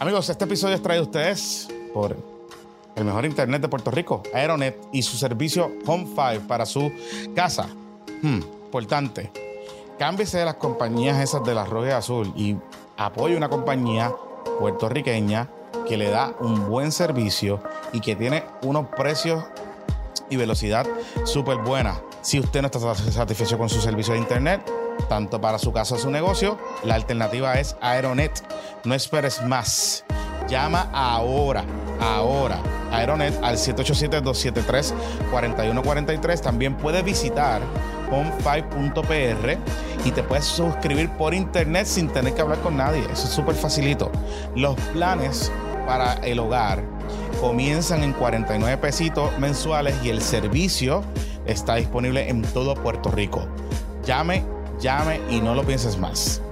Amigos, este episodio es traído a ustedes por el mejor internet de Puerto Rico, Aeronet, y su servicio Home 5 para su casa. Hmm, importante. Cámbiese de las compañías esas de la roja y azul y apoye una compañía puertorriqueña que le da un buen servicio y que tiene unos precios y velocidad súper buena. Si usted no está satisfecho con su servicio de internet, tanto para su casa o su negocio, la alternativa es Aeronet. No esperes más. Llama ahora, ahora. Aeronet al 787-273-4143. También puedes visitar home5.pr y te puedes suscribir por internet sin tener que hablar con nadie. Eso es súper facilito. Los planes para el hogar comienzan en 49 pesitos mensuales y el servicio está disponible en todo Puerto Rico. Llame, llame y no lo pienses más.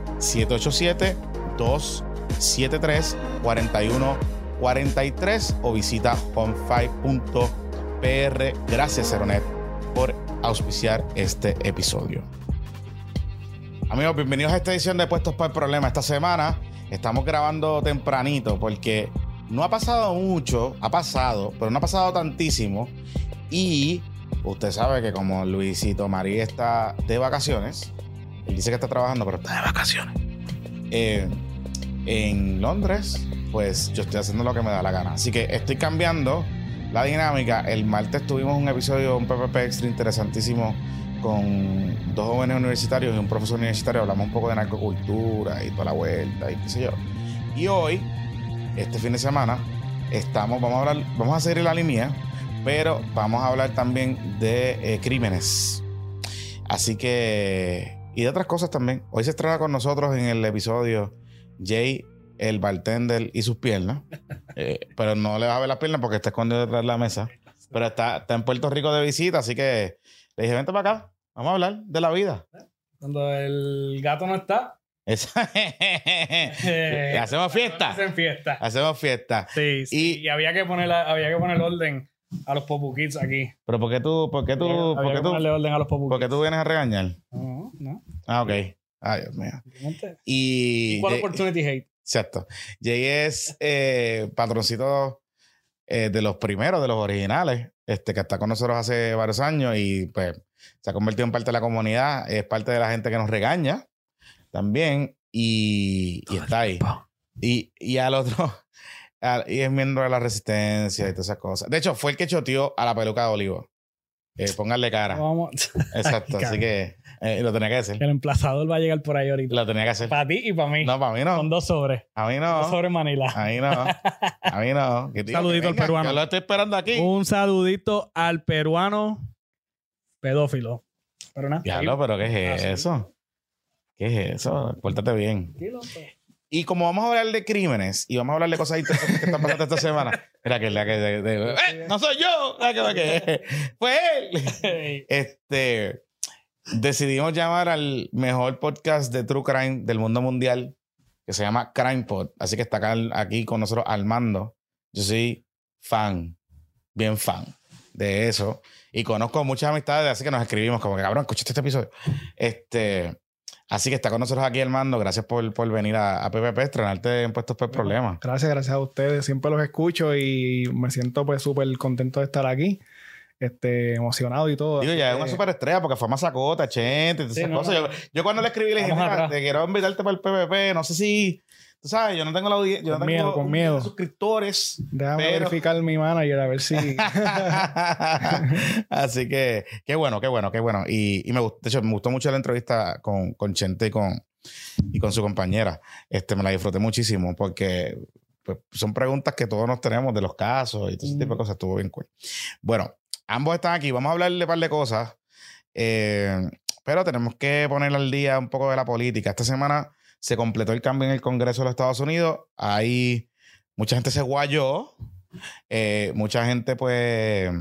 787-273-4143 o visita home5.pr. Gracias, Aeronet, por auspiciar este episodio. Amigos, bienvenidos a esta edición de Puestos para el Problema. Esta semana estamos grabando tempranito porque no ha pasado mucho, ha pasado, pero no ha pasado tantísimo. Y usted sabe que como Luisito María está de vacaciones, él dice que está trabajando, pero está de vacaciones. Eh, en Londres, pues yo estoy haciendo lo que me da la gana. Así que estoy cambiando la dinámica. El martes tuvimos un episodio, un PPP extra interesantísimo con dos jóvenes universitarios y un profesor universitario. Hablamos un poco de narcocultura y toda la vuelta y qué sé yo. Y hoy este fin de semana estamos, vamos a hablar, vamos a seguir la línea, pero vamos a hablar también de eh, crímenes. Así que, y de otras cosas también. Hoy se estrena con nosotros en el episodio Jay, el bartender y sus piernas. Eh, pero no le va a ver las piernas porque está escondido detrás de la mesa. Pero está, está en Puerto Rico de visita, así que le dije, vente para acá, vamos a hablar de la vida. Cuando el gato no está, Esa- Hacemos fiesta. Hacen fiesta. Hacemos fiesta. Sí, sí. Y, había que poner había que poner orden a los Popu Kids aquí. Pero ¿por qué tú, por qué tú, había por qué tú, orden a los Popu por qué tú vienes a regañar? No, no. Ah, ok. Ay, Dios mío. Y. Jay- opportunity hate. Exacto. Jay es eh, patroncito eh, de los primeros, de los originales, este, que está con nosotros hace varios años y pues se ha convertido en parte de la comunidad, es parte de la gente que nos regaña también y, y está ahí. Y, y al otro, al- y es miembro de la resistencia y todas esas cosas. De hecho, fue el que choteó a la peluca de Olivo. Eh, pónganle cara. Vamos. Exacto, así que eh, lo tenía que hacer. El emplazador va a llegar por ahí ahorita. Lo tenía que hacer. Para ti y para mí. No, para mí Con no. dos sobres. A mí Dos no. sobres Manila. A mí no. A mí no. Que Saludito que al peruano. Yo lo estoy esperando aquí. Un saludito al peruano pedófilo. Pero nada. Diablo, pero ¿qué Ah, es sí. eso? ¿Qué es eso? Pórtate bien. Tranquilo, pues. Y como vamos a hablar de crímenes y vamos a hablar de cosas interesantes que están pasando esta semana, mira que la que de- de- ¡Eh! no soy yo, la que, la que- fue él. Este decidimos llamar al mejor podcast de True Crime del mundo mundial que se llama Crime Pod. Así que está acá, aquí con nosotros Armando. Yo soy fan, bien fan de eso. Y conozco muchas amistades, así que nos escribimos como que cabrón, escuchaste este episodio. Este, así que está con nosotros aquí Armando. Gracias por, por venir a, a PPP, estrenarte en Puestos por Problemas. Gracias, gracias a ustedes. Siempre los escucho y me siento pues súper contento de estar aquí. Este, emocionado y todo. Digo, ya es una superestrella porque fue Masacota, Chente, Sí, esas no, cosas. no. Yo, yo cuando le escribí le dije, mira, te quiero invitarte para el PPP. No sé si, tú sabes, yo no tengo la audiencia, yo no tengo con miedo. suscriptores. Déjame pero- verificar mi manager a ver si. Así que, qué bueno, qué bueno, qué bueno. Y, y me gustó, de hecho, me gustó mucho la entrevista con, con Chente y con, y con su compañera. Este, me la disfruté muchísimo porque pues, son preguntas que todos nos tenemos de los casos y todo ese tipo de Mm. cosas. Estuvo bien cool. Bueno, ambos están aquí. Vamos a hablar de un par de cosas. Eh, pero tenemos que poner al día un poco de la política. Esta semana se completó el cambio en el Congreso de los Estados Unidos. Ahí mucha gente se guayó. Eh, mucha gente, pues,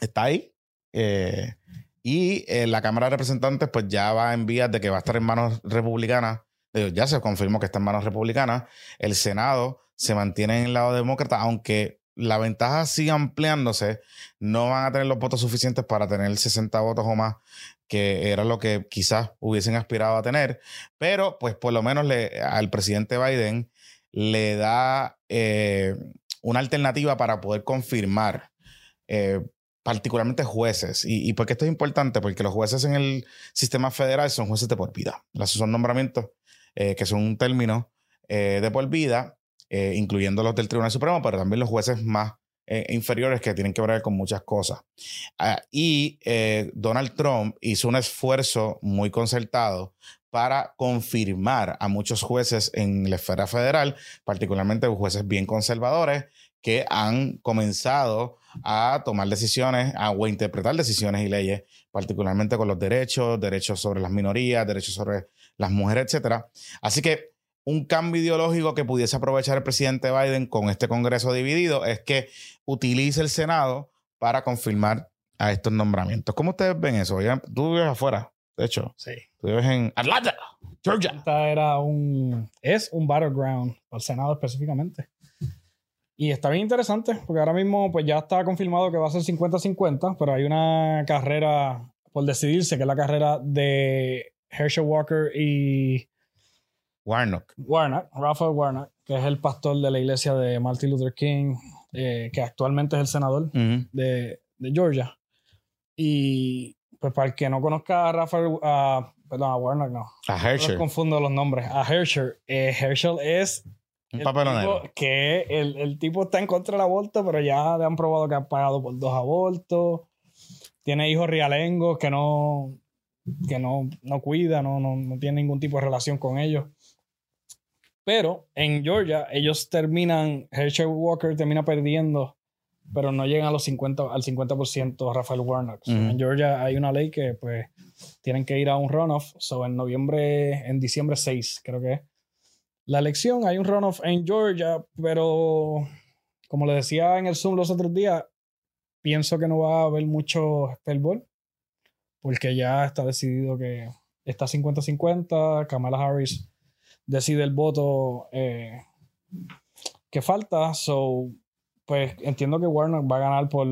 está ahí. Eh, y la Cámara de Representantes, pues, ya va en vías de que va a estar en manos republicanas. Ya se confirmó que está en manos republicanas. El Senado se mantiene en el lado demócrata, aunque la ventaja sigue ampliándose, no van a tener los votos suficientes para tener 60 votos o más, que era lo que quizás hubiesen aspirado a tener. Pero, pues, por lo menos le, al presidente Biden le da eh, una alternativa para poder confirmar, eh, particularmente jueces. Y, y por qué esto es importante? Porque los jueces en el sistema federal son jueces de por vida. Son nombramientos eh, que son un término de por vida, eh, incluyendo los del Tribunal Supremo, pero también los jueces más eh, inferiores que tienen que ver con muchas cosas. Ah, y eh, Donald Trump hizo un esfuerzo muy concertado para confirmar a muchos jueces en la esfera federal, particularmente jueces bien conservadores, que han comenzado a tomar decisiones a, o a interpretar decisiones y leyes, particularmente con los derechos, derechos sobre las minorías, derechos sobre las mujeres, etcétera. Así que un cambio ideológico que pudiese aprovechar el presidente Biden con este Congreso dividido es que utilice el Senado para confirmar a estos nombramientos. ¿Cómo ustedes ven eso? Tú vives afuera, de hecho. Sí. Tú vives en Atlanta, Georgia. Esta era un. Es un battleground, al Senado específicamente. Y está bien interesante, porque ahora mismo pues ya está confirmado que va a ser 50-50, pero hay una carrera por decidirse, que es la carrera de Herschel Walker y Warnock. Warnock, Rafael Warnock, que es el pastor de la iglesia de Martin Luther King, eh, que actualmente es el senador de, de Georgia. Y pues para el que no conozca a Rafael, a- perdón, a Warnock no, A no Herschel. confundo los nombres. A Herschel, eh, Herschel es Un el papelonero. que el, el tipo está en contra del aborto, pero ya le han probado que ha pagado por dos abortos. Tiene hijos realengos que no, que no, no cuida, no, no, no tiene ningún tipo de relación con ellos. Pero en Georgia, ellos terminan, Herschel Walker termina perdiendo, pero no llegan a los 50, al 50% Rafael Warnock. So, Ujú. En Georgia hay una ley que pues tienen que ir a un runoff. So, en noviembre, en diciembre 6, creo que es la elección. Hay un runoff en Georgia, pero como le decía en el Zoom los otros días, pienso que no va a haber mucho fervor, porque ya está decidido que está 50-50. Kamala Harris decide el voto eh, que falta. So, pues entiendo que Warner va a ganar por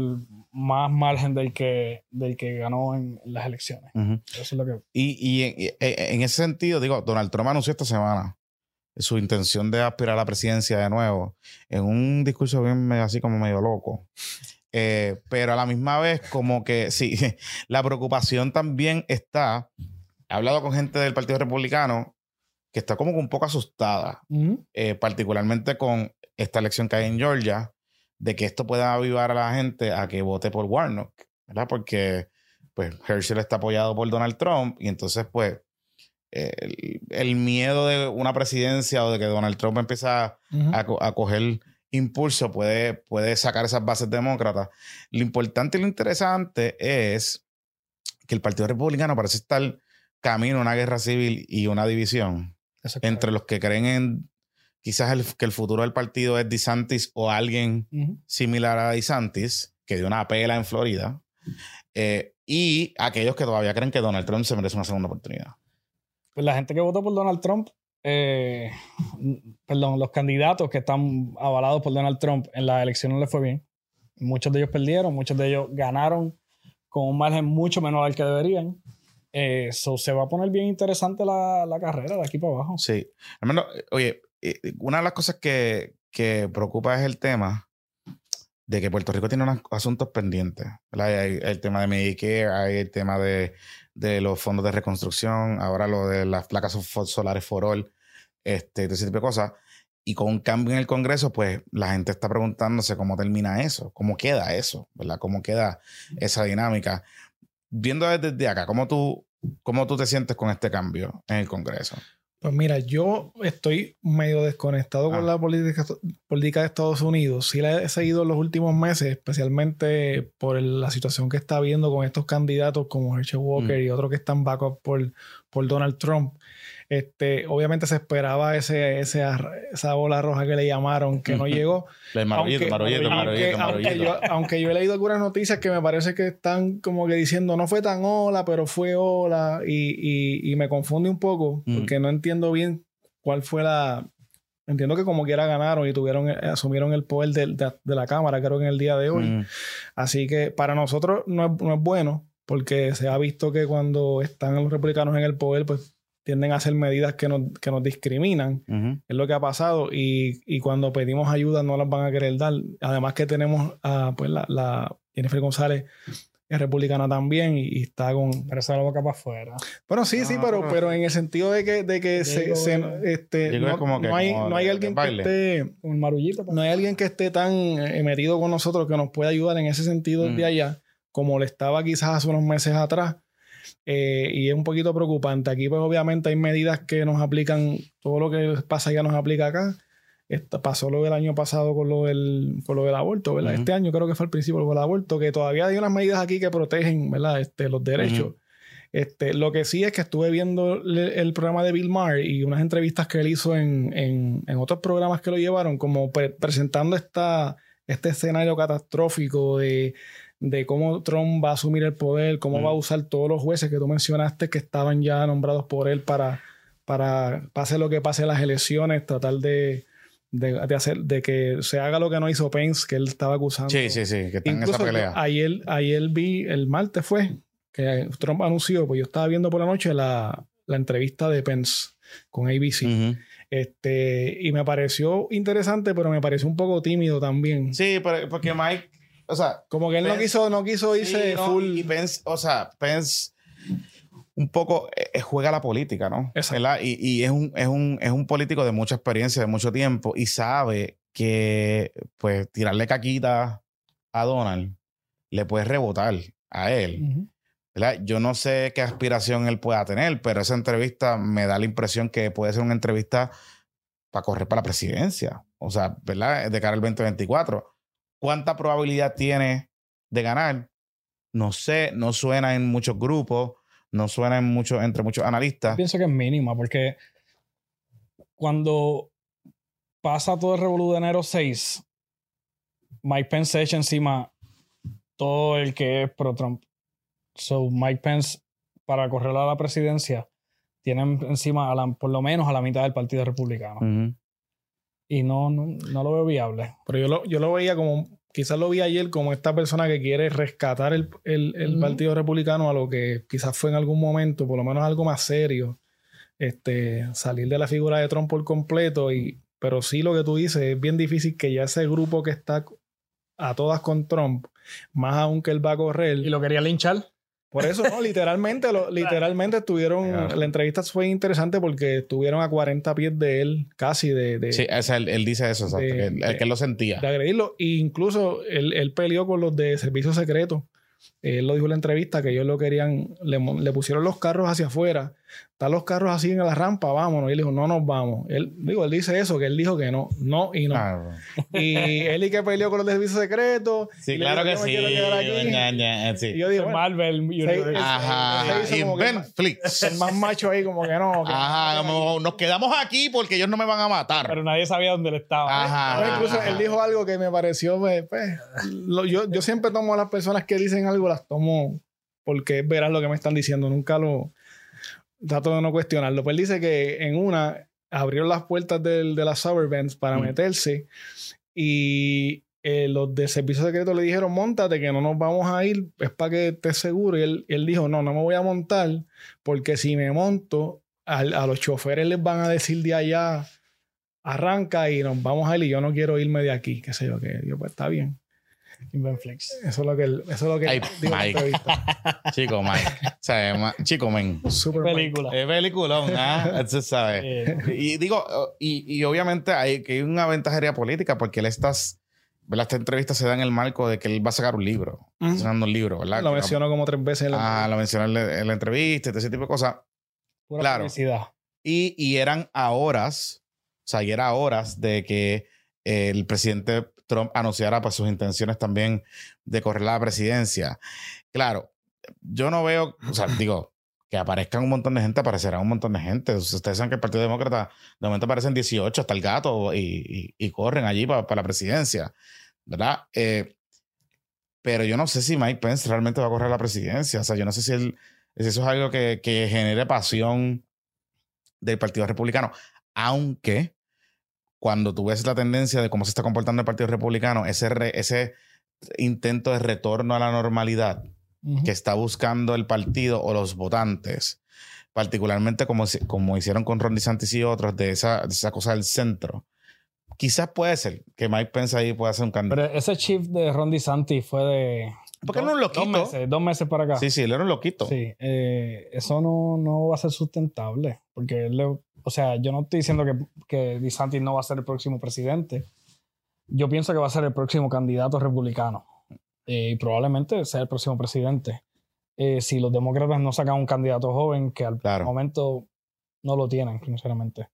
más margen del que, del que ganó en las elecciones. Eso es lo que. Y, y en, y- en ese sentido, digo, Donald Trump anunció esta semana su intención de aspirar a la presidencia de nuevo en un discurso bien medio así como medio loco. Eh, pero a la misma vez, como que sí, la preocupación también está. He hablado con gente del Partido Republicano que está como un poco asustada, eh, particularmente con esta elección que hay en Georgia, de que esto pueda avivar a la gente a que vote por Warnock, ¿verdad? Porque pues Herschel está apoyado por Donald Trump y entonces pues el, el miedo de una presidencia o de que Donald Trump empieza a, a coger impulso puede, puede sacar esas bases demócratas. Lo importante y lo interesante es que el Partido Republicano parece estar camino a una guerra civil y una división entre los que creen en quizás el- que el futuro del partido es DeSantis o alguien similar a DeSantis, que dio una pela en Florida, eh, y aquellos que todavía creen que Donald Trump se merece una segunda oportunidad. Pues la gente que votó por Donald Trump, eh, perdón, los candidatos que están avalados por Donald Trump en las elecciones no les fue bien. Muchos de ellos perdieron, muchos de ellos ganaron con un margen mucho menor al que deberían. Eh, se va a poner bien interesante la, la carrera de aquí para abajo. Sí. Menos, eh, oye, eh, una de las cosas que, que preocupa es el tema de que Puerto Rico tiene unos asuntos pendientes. Hay, el tema de Medicare, hay el tema de, de los fondos de reconstrucción, ahora lo de las placas so- solares for all, este, ese tipo de cosas. Y con un cambio en el Congreso, pues la gente está preguntándose cómo termina eso, cómo queda eso, ¿verdad? Cómo queda esa dinámica. Viendo desde acá, ¿cómo tú, cómo tú te sientes con este cambio en el Congreso? Pues mira, yo estoy medio desconectado Ah. con la política, política de Estados Unidos. Sí la he seguido en los últimos meses, especialmente por la situación que está habiendo con estos candidatos como Herschel Walker Mm. y otros que están backup por, por Donald Trump. Este, obviamente se esperaba ese, ese esa ola roja que le llamaron que no llegó. Aunque- yo, he leído algunas noticias que me parece que están como que diciendo no fue tan ola, pero fue ola y, y- y me confunde un poco Mm. porque no entiendo bien cuál fue la... Entiendo que como quiera ganaron y tuvieron, eh, asumieron el poder de, de- de la Cámara, creo que en el día de hoy. Mm, Así que para nosotros no es, no es bueno porque se ha visto que cuando están los republicanos en el poder, pues tienden a hacer medidas que nos, que nos discriminan. Es lo que ha pasado. Y, y, cuando pedimos ayuda no las van a querer dar. Además que tenemos a pues, la, la Jennifer González es republicana también y, está con. Pero esa la boca para afuera. Bueno, sí, sí, pero, pero, en el sentido de que, de que se, este, no, no, hay, no hay alguien que esté. Un marullito. No hay alguien que esté tan eh, metido con nosotros que nos pueda ayudar en ese sentido de mm. allá, como le estaba quizás hace unos meses atrás. Eh, y es un poquito preocupante. Aquí, pues, obviamente, hay medidas que nos aplican, todo lo que pasa allá nos aplica acá pasó lo del año pasado con lo del, con lo del aborto, ¿verdad? Este año creo que fue el principio del aborto, que todavía hay unas medidas aquí que protegen, ¿verdad? Este, los derechos. Este, lo que sí es que estuve viendo el, programa de Bill Maher y unas entrevistas que él hizo en, en, otros programas que lo llevaron, como presentando esta, este escenario catastrófico de, de cómo Trump va a asumir el poder, cómo va a usar todos los jueces que tú mencionaste que estaban ya nombrados por él para, para pase lo que pase en las elecciones, tratar de, de, hacer, de que se haga lo que no hizo Pence, que él estaba acusando. Sí, sí, sí, que está en esa pelea. Ayer, ayer vi, el martes fue, que Trump anunció, pues yo estaba viendo por la noche la, entrevista de Pence con ABC. Este, y me pareció interesante, pero me pareció un poco tímido también. Sí, porque Mike, o sea, como que él no quiso, no quiso irse full. Y Pence, o sea, Pence un poco eh, eh, juega la política, ¿no? Y, y es, un, es, un, es un político de mucha experiencia, de mucho tiempo, y sabe que pues tirarle caquita a Donald le puede rebotar a él. ¿verdad? Yo no sé qué aspiración él pueda tener, pero esa entrevista me da la impresión que puede ser una entrevista para correr para la presidencia. O sea, ¿verdad? De cara al 2024. ¿Cuánta probabilidad tiene de ganar? No sé, no suena en muchos grupos no suena mucho, entre muchos analistas. Pienso que es mínima, porque cuando pasa todo el revolú de enero 6, Mike Pence echa encima todo el que es pro Trump. So Mike Pence, para correr a la presidencia, tiene encima por lo menos a la mitad del Partido Republicano. Y no, no, no, lo veo viable. Pero yo lo, yo lo veía como quizás lo vi ayer como esta persona que quiere rescatar el, Partido Republicano a lo que quizás fue en algún momento, por lo menos algo más serio, este, salir de la figura de Trump por completo. Y, pero sí lo que tú dices, es bien difícil que ya ese grupo que está a todas con Trump, más aún que él va a correr. ¿Y lo quería linchar? Por eso, no, literalmente, lo, literalmente estuvieron, la entrevista fue interesante porque estuvieron a 40 pies de él, casi de... sí, él, dice eso, exacto, que, él, que lo sentía. De agredirlo. E incluso él, él peleó con los de servicio secreto. Él lo dijo en la entrevista que ellos lo querían, le, le pusieron los carros hacia afuera están los carros así en la rampa, vámonos. Y él dijo, no nos vamos. Él, digo, él dice eso, que él dijo que no, no y no. Y él y que peleó con los servicios secretos. Sí, claro que sí. sí. Y yo digo, Marvel. Ajá. y Ben Flix. El más macho ahí, como que no. Ajá, nos quedamos aquí porque ellos no me van a matar. Pero nadie sabía dónde él estaba. Ajá. incluso él dijo algo que me pareció, pues, pues yo, yo siempre tomo a las personas que dicen algo, las tomo porque verás lo que me están diciendo. Nunca lo trato de no cuestionarlo. Pues él dice que en una abrieron las puertas del, de las Suburbans para mm. meterse y eh, los de servicio secreto le dijeron, montate que no nos vamos a ir, es para que estés seguro. Y él, él, dijo, no, no me voy a montar porque si me monto, a, a los choferes les van a decir de allá, arranca y nos vamos a ir y yo no quiero irme de aquí, qué sé yo, que yo pues está bien. Benflex. Eso es lo que él, eso es lo que Mike. Chico Mike. O sea, chico men. Super película. Es peliculón, ¿ah? Eso sabe. y digo, y, y obviamente hay que hay una ventajería política porque él estas ¿verdad? Esta entrevista se da en el marco de que él va a sacar un libro. Está un libro, ¿verdad? Lo mencionó como tres veces en la Ah, lo mencionó en la, entrevista, ese tipo de cosas. Pura claro. Y, y eran a horas, o sea, y era horas de que el presidente Trump anunciara pues, sus intenciones también de correr la presidencia. Claro, yo no veo, o sea, digo, que aparezcan un montón de gente, aparecerá un montón de gente. Ustedes saben que el Partido Demócrata de momento aparecen 18 hasta el gato y, corren allí para, la presidencia, ¿verdad? Eh, pero yo no sé si Mike Pence realmente va a correr la presidencia. O sea, yo no sé si, él, si eso es algo que, que genere pasión del Partido Republicano. Aunque cuando tú ves la tendencia de cómo se está comportando el Partido Republicano, ese, ese intento de retorno a la normalidad que está buscando el partido o los votantes, particularmente como, como hicieron con Ron DeSantis y otros, de esa, de esa cosa del centro. Quizás puede ser que Mike Pence ahí pueda hacer un cambio. Pero ese chief de Ron DeSantis fue de... Porque no un loquito. Dos meses, dos meses para acá. Sí, sí, él era un loquito. Sí, eh, eso no, no, va a ser sustentable. Porque, él, o sea, yo no estoy diciendo que, que DeSantis no va a ser el próximo presidente. Yo pienso que va a ser el próximo candidato republicano. Eh, y probablemente sea el próximo presidente. Eh, si los demócratas no sacan un candidato joven, que al momento no lo tienen, sinceramente.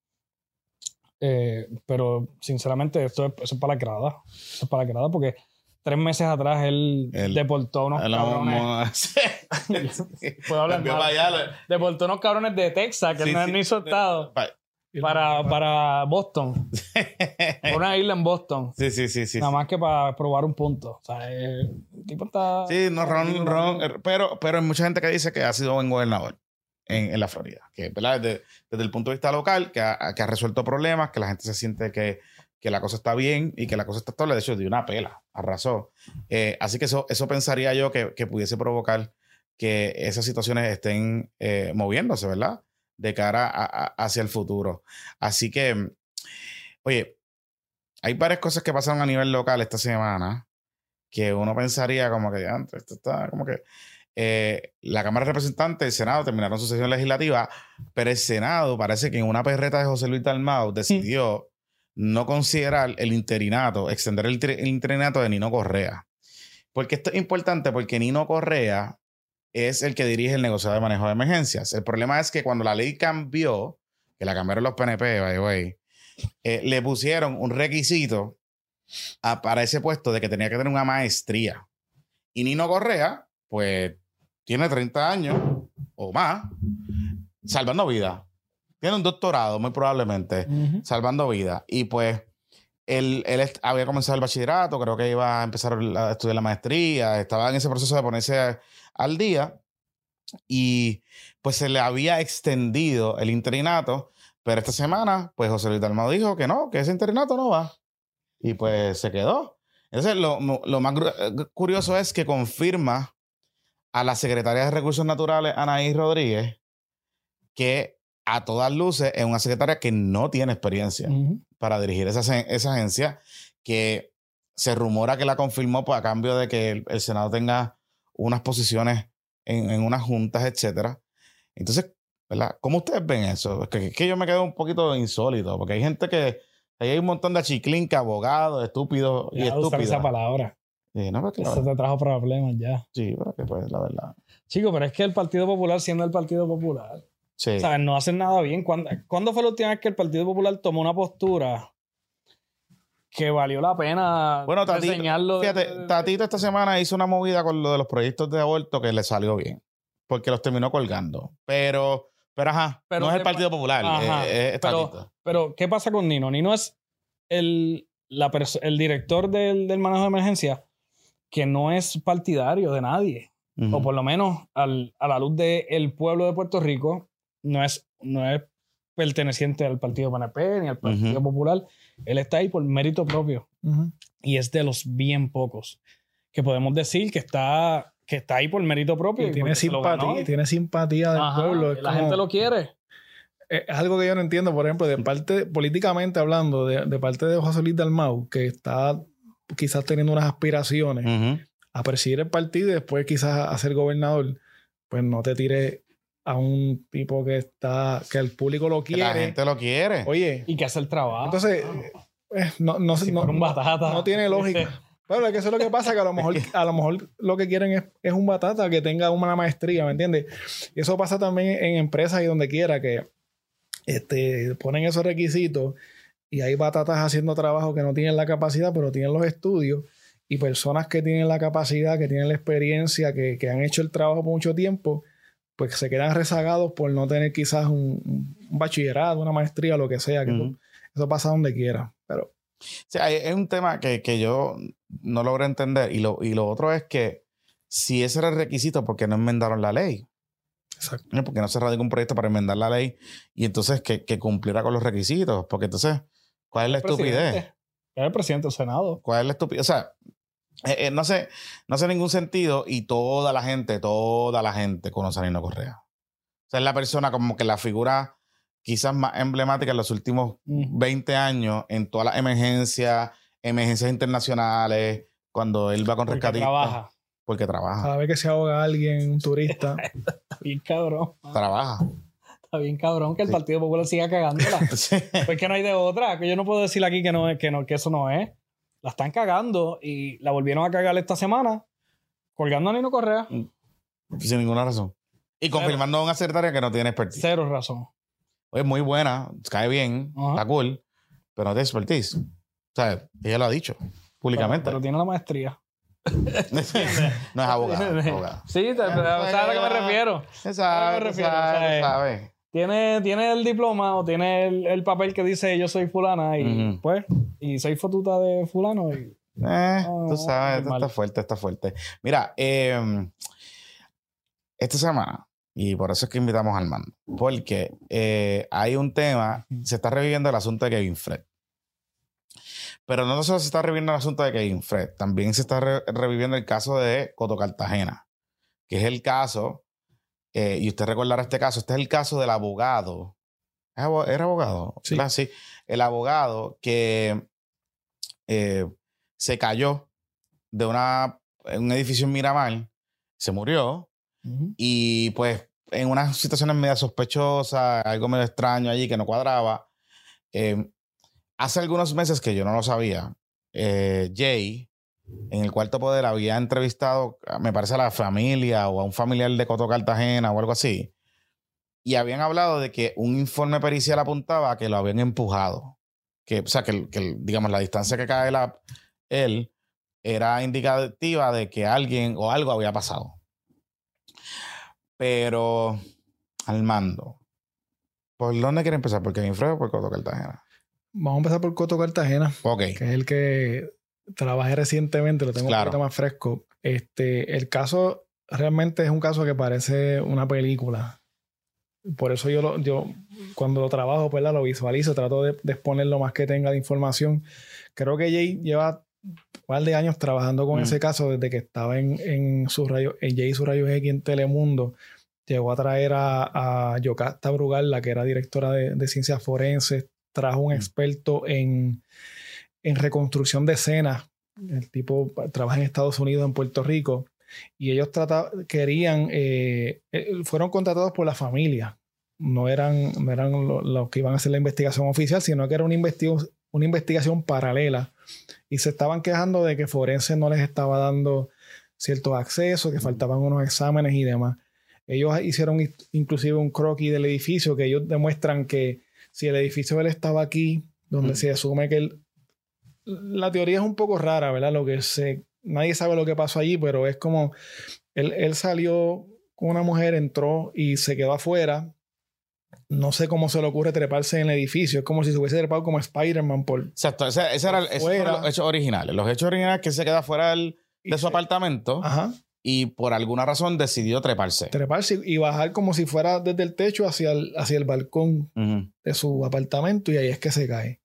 Eh, pero sinceramente, esto es, eso es para la grada. Eso es para la grada porque tres meses atrás él, deportó a unos cabrones. Puedo hablar mal. Deportó unos cabrones de Texas que no, sí. hizo estado para, para Boston. una isla en Boston. Sí, sí, sí, sí. Nada más que para probar un punto. O sea, el tipo está. Sí, no, Ron, Ron. Pero, pero hay mucha gente que dice que ha sido buen gobernador en, en la Florida. Que, ¿verdad? Desde, desde, el punto de vista local, que ha, que ha resuelto problemas, que la gente se siente que, que, la cosa está bien y que la cosa está estable. De hecho, dio una pela, arrasó. Eh, así que eso, eso pensaría yo que, que, pudiese provocar que esas situaciones estén eh, moviéndose, ¿verdad? de cara hacia el futuro. Así que, oye, hay varias cosas que pasaron a nivel local esta semana que uno pensaría como que, esto está como que... Eh, la Cámara de Representantes y el Senado terminaron su sesión legislativa, pero el Senado parece que en una perreta de José Luis Dalmau decidió no considerar el interinato, extender el, interinato de Nino Correa. Porque esto es importante porque Nino Correa es el que dirige el negocio de manejo de emergencias. El problema es que cuando la ley cambió, que la cambiaron los PNP, by the way, eh, le pusieron un requisito para ese puesto de que tenía que tener una maestría. Y Nino Correa, pues, tiene 30 años o más, salvando vida. Tiene un doctorado, muy probablemente, salvando vida. Y pues, él, él, había comenzado el bachillerato, creo que iba a empezar a estudiar la maestría, estaba en ese proceso de ponerse al día y pues se le había extendido el interinato, pero esta semana pues José Luis Dalmado dijo que no, que ese interinato no va y pues se quedó. Entonces lo, lo más eh, curioso es que confirma a la secretaria de Recursos Naturales, Anaí Rodríguez, que a todas luces es una secretaria que no tiene experiencia para dirigir esa, esa, agencia, que se rumora que la confirmó pues, a cambio de que el Senado tenga unas posiciones en, en unas juntas, etcétera. Entonces, ¿verdad? ¿Cómo ustedes ven eso? Es que, que, yo me quedo un poquito insólito, porque hay gente que. hay un montón de chiclín, abogados, estúpidos y estúpidos. esa palabra. Sí, no, porque Eso te trajo problemas ya. Sí, pero que pues, la verdad. Chico, pero es que el Partido Popular, siendo el Partido Popular, sí. ¿sabes? no hacen nada bien. ¿Cuándo, ¿Cuándo fue la última vez que el Partido Popular tomó una postura que valió la pena bueno, Tatito, Fíjate, Tatito esta semana hizo una movida con lo de los proyectos de aborto que le salió bien. Porque los terminó colgando. Pero, pero ajá, no es el Partido Popular. Es, pero, pero, ¿qué pasa con Nino? Nino es el, la el director del, del, manejo de emergencia que no es partidario de nadie. O por lo menos al, a la luz del pueblo de Puerto Rico, no es, no es perteneciente al Partido PNP ni al Partido Popular. Él está ahí por mérito propio. Y es de los bien pocos que podemos decir que está, que está ahí por mérito propio. Y tiene, simpatía, tiene simpatía del pueblo. la gente lo quiere. Es algo que yo no entiendo, por ejemplo, de parte, políticamente hablando, de, parte de José Luis Dalmau, que está quizás teniendo unas aspiraciones a presidir el partido y después quizás a ser gobernador, pues no te tire a un tipo que está, que el público lo quiere. la gente lo quiere. Oye. Y que hace el trabajo. Entonces, eh, no, no, no, un batata. no tiene lógica. Pero es que eso es lo que pasa, que a lo mejor, a lo, mejor lo que quieren es, es, un batata que tenga una maestría, ¿me entiendes? Y eso pasa también en empresas y donde quiera, que este, ponen esos requisitos y hay batatas haciendo trabajo que no tienen la capacidad, pero tienen los estudios y personas que tienen la capacidad, que tienen la experiencia, que, que han hecho el trabajo por mucho tiempo, pues se quedan rezagados por no tener quizás un, bachillerato, una maestría, lo que sea, que eso, pasa donde quiera, pero... Sí, es un tema que, que, yo no logro entender y lo, y lo otro es que si ese era el requisito, ¿por qué no enmendaron la ley? Exacto. Porque no se radicó un proyecto para enmendar la ley y entonces que, que cumpliera con los requisitos, porque entonces, ¿cuál es la estupidez? Es el presidente del Senado. ¿Cuál es la estupidez? O sea, eh, eh, no, sé, no hace ningún sentido y toda la gente, toda la gente conoce a Nino Correa. O sea, es la persona como que la figura quizás más emblemática en los últimos Mm. 20 años en todas las emergencias, emergencias internacionales, cuando él va con Porque rescatistas. trabaja. Porque trabaja. Cada vez que se ahoga alguien, un turista. Está bien cabrón. Trabaja. Está bien cabrón que el Sí. Partido Popular siga cagándola. Sí. pues que no hay de otra. Que yo no puedo decir aquí que, no, es- que, no, que eso no es. La están cagando y la volvieron a cagar esta semana colgando a Nino Correa. Sin ninguna razón. Y confirmando a una secretaria que no tiene expertise. Cero razón. Oye, muy buena, cae bien, Ajá. está cool, pero no tiene expertise. O sea, ella lo ha dicho públicamente. Pero, pero tiene la maestría. no es abogada. es abogada. Sí, te, ¿sabes a lo que me refiero? Me sabe, sabe. Tiene, tiene el diploma o tiene el, el papel que dice yo soy fulana y Ujú. pues, y soy fotuta de fulano y Eh, No, tú sabes, esto normal. está fuerte, está fuerte. Mira, eh, esta semana, y por eso es que invitamos al mando, porque eh, hay un tema, se está reviviendo el asunto de Kevin Fred. Pero no solo se está reviviendo el asunto de Kevin Fred, también se está re- reviviendo el caso de Coto Cartagena, que es el caso, eh, y usted recordará este caso, este es el caso del abogado. ¿Es abo- ¿Era abogado? Sí. ¿Verdad? Sí. El abogado que eh, se cayó de una, un edificio en Miramar, se murió, y pues en unas situaciones medio sospechosas, algo medio extraño allí que no cuadraba. eh, hace algunos meses que yo no lo sabía, eh, Jay, en el cuarto poder, había entrevistado, me parece, a la familia o a un familiar de Coto Cartagena o algo así. Y habían hablado de que un informe pericial apuntaba a que lo habían empujado. Que, o sea, que, digamos, la distancia que cae la, él era indicativa de que alguien o algo había pasado. Pero, al mando, ¿por dónde quiere empezar? ¿Por Kevin Fred o por Coto Cartagena? Vamos a empezar por Coto Cartagena, Ok. que es el que trabajé recientemente, lo tengo Claro. un poquito más fresco. Este, el caso realmente es un caso que parece una película. Por eso yo, lo- yo cuando lo trabajo, pues lo visualizo, trato de, de exponer lo más que tenga de información. Creo que Jay lleva un par de años trabajando con Mm. ese caso desde que estaba en, en su rayo, en Jay y su rayo X en Telemundo. Llegó a traer a, a Yocasta Brugal, la que era directora de, de ciencias forenses, trajo un Mm. experto en, en reconstrucción de escenas. El tipo trabaja en Estados Unidos, en Puerto Rico, y ellos trata- querían, eh, eh, fueron contratados por la familia. No eran, no eran lo- los que iban a hacer la investigación oficial, sino que era una, investigación una investigación paralela. Y se estaban quejando de que Forense no les estaba dando ciertos accesos, que faltaban unos exámenes y demás. Ellos hicieron in- inclusive un croquis del edificio que ellos demuestran que si el edificio él estaba aquí, donde Mm. se asume que él... La teoría es un poco rara, ¿verdad? Lo que se... Nadie sabe lo que pasó allí, pero es como... Él, él salió con una mujer, entró y se quedó afuera. No sé cómo se le ocurre treparse en el edificio. Es como si se hubiese trepado como Spider-Man por... Exacto. Ese, ese era el- esos fueron Fuera. los hechos originales. Los hechos originales que se queda fuera del- de su y- apartamento Ajá. y por alguna razón decidió treparse. Treparse y bajar como si fuera desde el techo hacia el, hacia el balcón Ujú. de su apartamento y ahí es que se cae.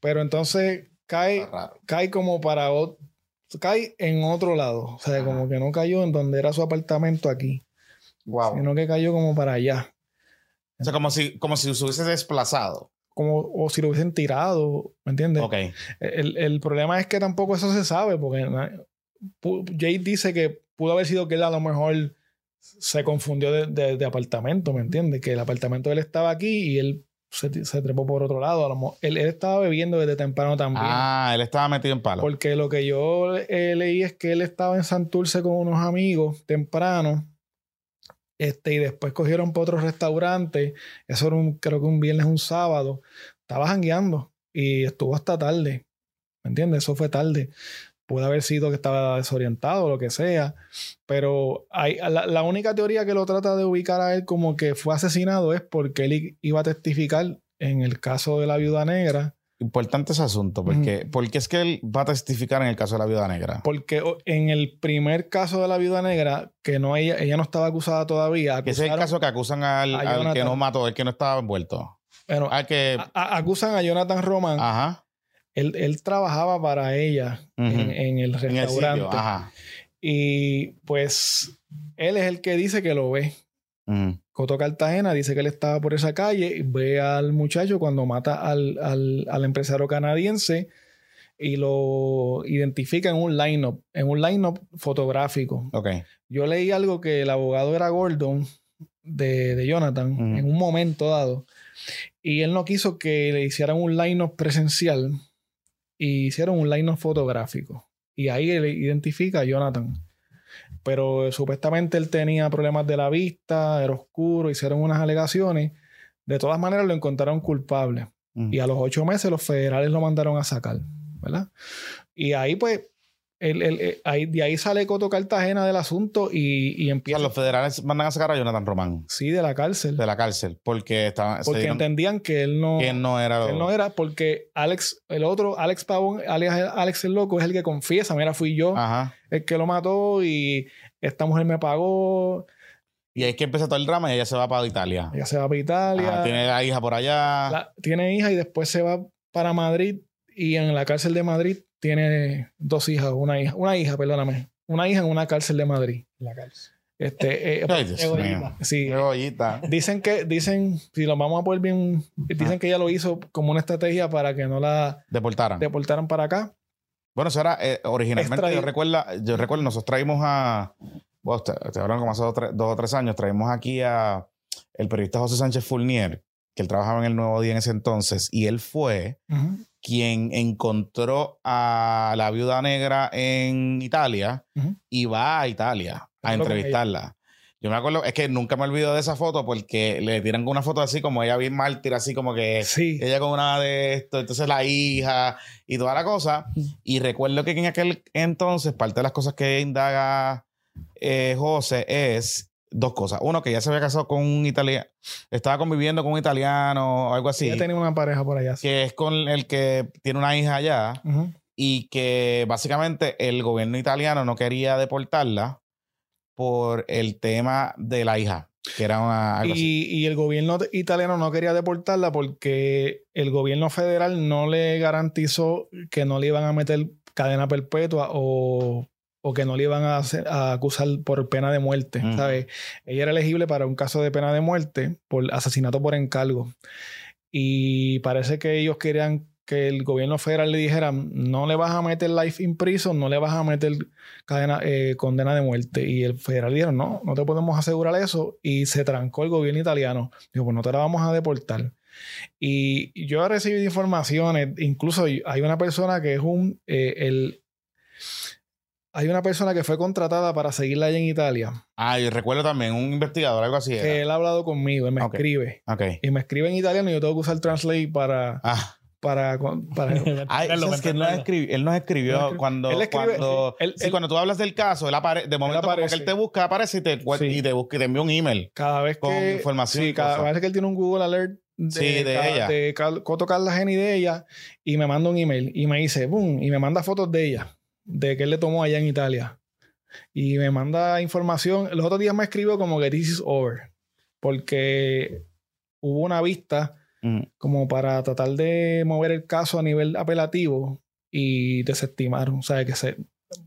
Pero entonces cae, cae como para ot- cae en otro lado. O sea, Ajá. como que no cayó en donde era su apartamento aquí, Wow. sino que cayó como para allá. O sea, como si, como si se hubiese desplazado. Como, o si lo hubiesen tirado, ¿me entiendes? Ok. El, el problema es que tampoco eso se sabe, porque Jay dice que pudo haber sido que él a lo mejor se confundió de, de- de apartamento, ¿me entiendes? Que el apartamento de él estaba aquí y él se, se trepó por otro lado. A lo él, él estaba bebiendo desde temprano también. Ah, él estaba metido en palo. Porque lo que yo eh, leí es que él estaba en Santurce con unos amigos temprano. Este, y después cogieron para otro restaurante. Eso era un, creo que un viernes, un sábado. Estaba jangueando y estuvo hasta tarde. ¿Me entiendes? Eso fue tarde. Puede haber sido que estaba desorientado o lo que sea. Pero hay, la, la única teoría que lo trata de ubicar a él como que fue asesinado es porque él iba a testificar en el caso de la viuda negra. Importante ese asunto, porque, porque es que él va a testificar en el caso de la viuda negra. Porque en el primer caso de la viuda negra, que no ella, ella no estaba acusada todavía, Que ese es el acusaron- caso que acusan al, al que no mató, el que no estaba envuelto. bueno, Al que. a- a- acusan a Jonathan Roman. Ajá. Él, él trabajaba para ella en, en el En el restaurante. sitio. Ajá. y pues él es el que dice que lo ve. Coto Cartagena dice que él estaba por esa calle y ve al muchacho cuando mata al, al, al empresario canadiense y lo identifica en un line-up, en un line-up fotográfico. Ok. Yo leí algo que el abogado era Gordon de, de Jonathan en un momento dado y él no quiso que le hicieran un line-up presencial y hicieron un line-up fotográfico. Y ahí él identifica a Jonathan. Pero supuestamente él tenía problemas de la vista, era oscuro, hicieron unas alegaciones. De todas maneras lo encontraron culpable. Y a los ocho meses los federales lo mandaron a sacar, ¿verdad? Y ahí pues, el- el- eh, ahí, de ahí sale Coto Cartagena del asunto y, y O sea, empieza, los federales mandan a sacar a Jonathan Román sí, de la cárcel. de la cárcel porque estaban porque dieron entendían que él no, que no era. que él no era porque Alex, el otro, Alex Pavón, alias Alex el Loco, es el que confiesa, mira, fui yo Ajá. el que lo mató y esta mujer me pagó, Y ahí es que empieza todo el drama y ella se va para Italia. ella se va para Italia, Ajá, tiene la hija por allá. la- tiene hija y después se va para Madrid y en la cárcel de Madrid tiene dos hijas, una hija, una hija, perdóname, una hija en una cárcel de Madrid. La cárcel. Este, eh, Ay, Dios Egoísta. mío. sí, dicen que, dicen, si lo vamos a poner bien, dicen que ella lo hizo como una estrategia para que no la Deportaran. deportaran para acá. Bueno, eso era eh, originalmente. Yo recuerdo, yo recuerdo, nosotros traímos a. Bueno, te, te hablan como hace dos, tres- dos o tres años. Traímos aquí a el periodista José Sánchez Fournier, que él trabajaba en el Nuevo Día en ese entonces, y él fue quien encontró a la viuda negra en Italia y va a Italia a entrevistarla. Yo me acuerdo, es que nunca me olvido de esa foto porque le tiran una foto así como ella bien mártir, así como que Sí. ella con una de esto, entonces la hija y toda la cosa. Y recuerdo que en aquel entonces, parte de las cosas que indaga eh, José es dos cosas. Uno, que ya se había casado con un italiano, estaba conviviendo con un italiano o algo así, Ella tenía una pareja por allá. sí. que es con el que tiene una hija allá y que básicamente el gobierno italiano no quería deportarla por el tema de la hija, que era una, algo así. Y, y el gobierno italiano no quería deportarla porque el gobierno federal no le garantizó que no le iban a meter cadena perpetua o, o que no le iban a, hacer- a acusar por pena de muerte. Ujú. ¿sabes? Ella era elegible para un caso de pena de muerte por asesinato por encargo. Y parece que ellos querían que el gobierno federal le dijera no le vas a meter life in prison, no le vas a meter cadena, eh, condena de muerte. Y el federal dijeron, no, no te podemos asegurar eso. Y se trancó el gobierno italiano. Dijo, pues no te la vamos a deportar. Y yo he recibido informaciones, incluso hay una persona que es un, eh, el, hay una persona que fue contratada para seguirla allá en Italia. Ah, y recuerdo también un investigador, algo así. Que Era. él ha hablado conmigo, él me Ok. escribe. Ok. Y me escribe en italiano y yo tengo que usar Translate para... Ah, para, para Ay, ¿sabes que él, nos escribió, él nos escribió Él cuando, él escribe- cuando, él- sí, él- cuando tú hablas del caso, él aparece, de momento como aparece. que él te busca, aparece y te, Sí. y te busca y te envía un email. cada vez Con que... información Sí, cada vez que él tiene un Google Alert de, Sí, de ella. de Coto Cartagena y de ella y me manda un email y me dice, boom, y me manda fotos de ella, de que él le tomó allá en Italia. Y me manda información. Los otros días me escribió como que this is over. Porque hubo una vista Mm. como para tratar de mover el caso a nivel apelativo y desestimaron. O sea, que se,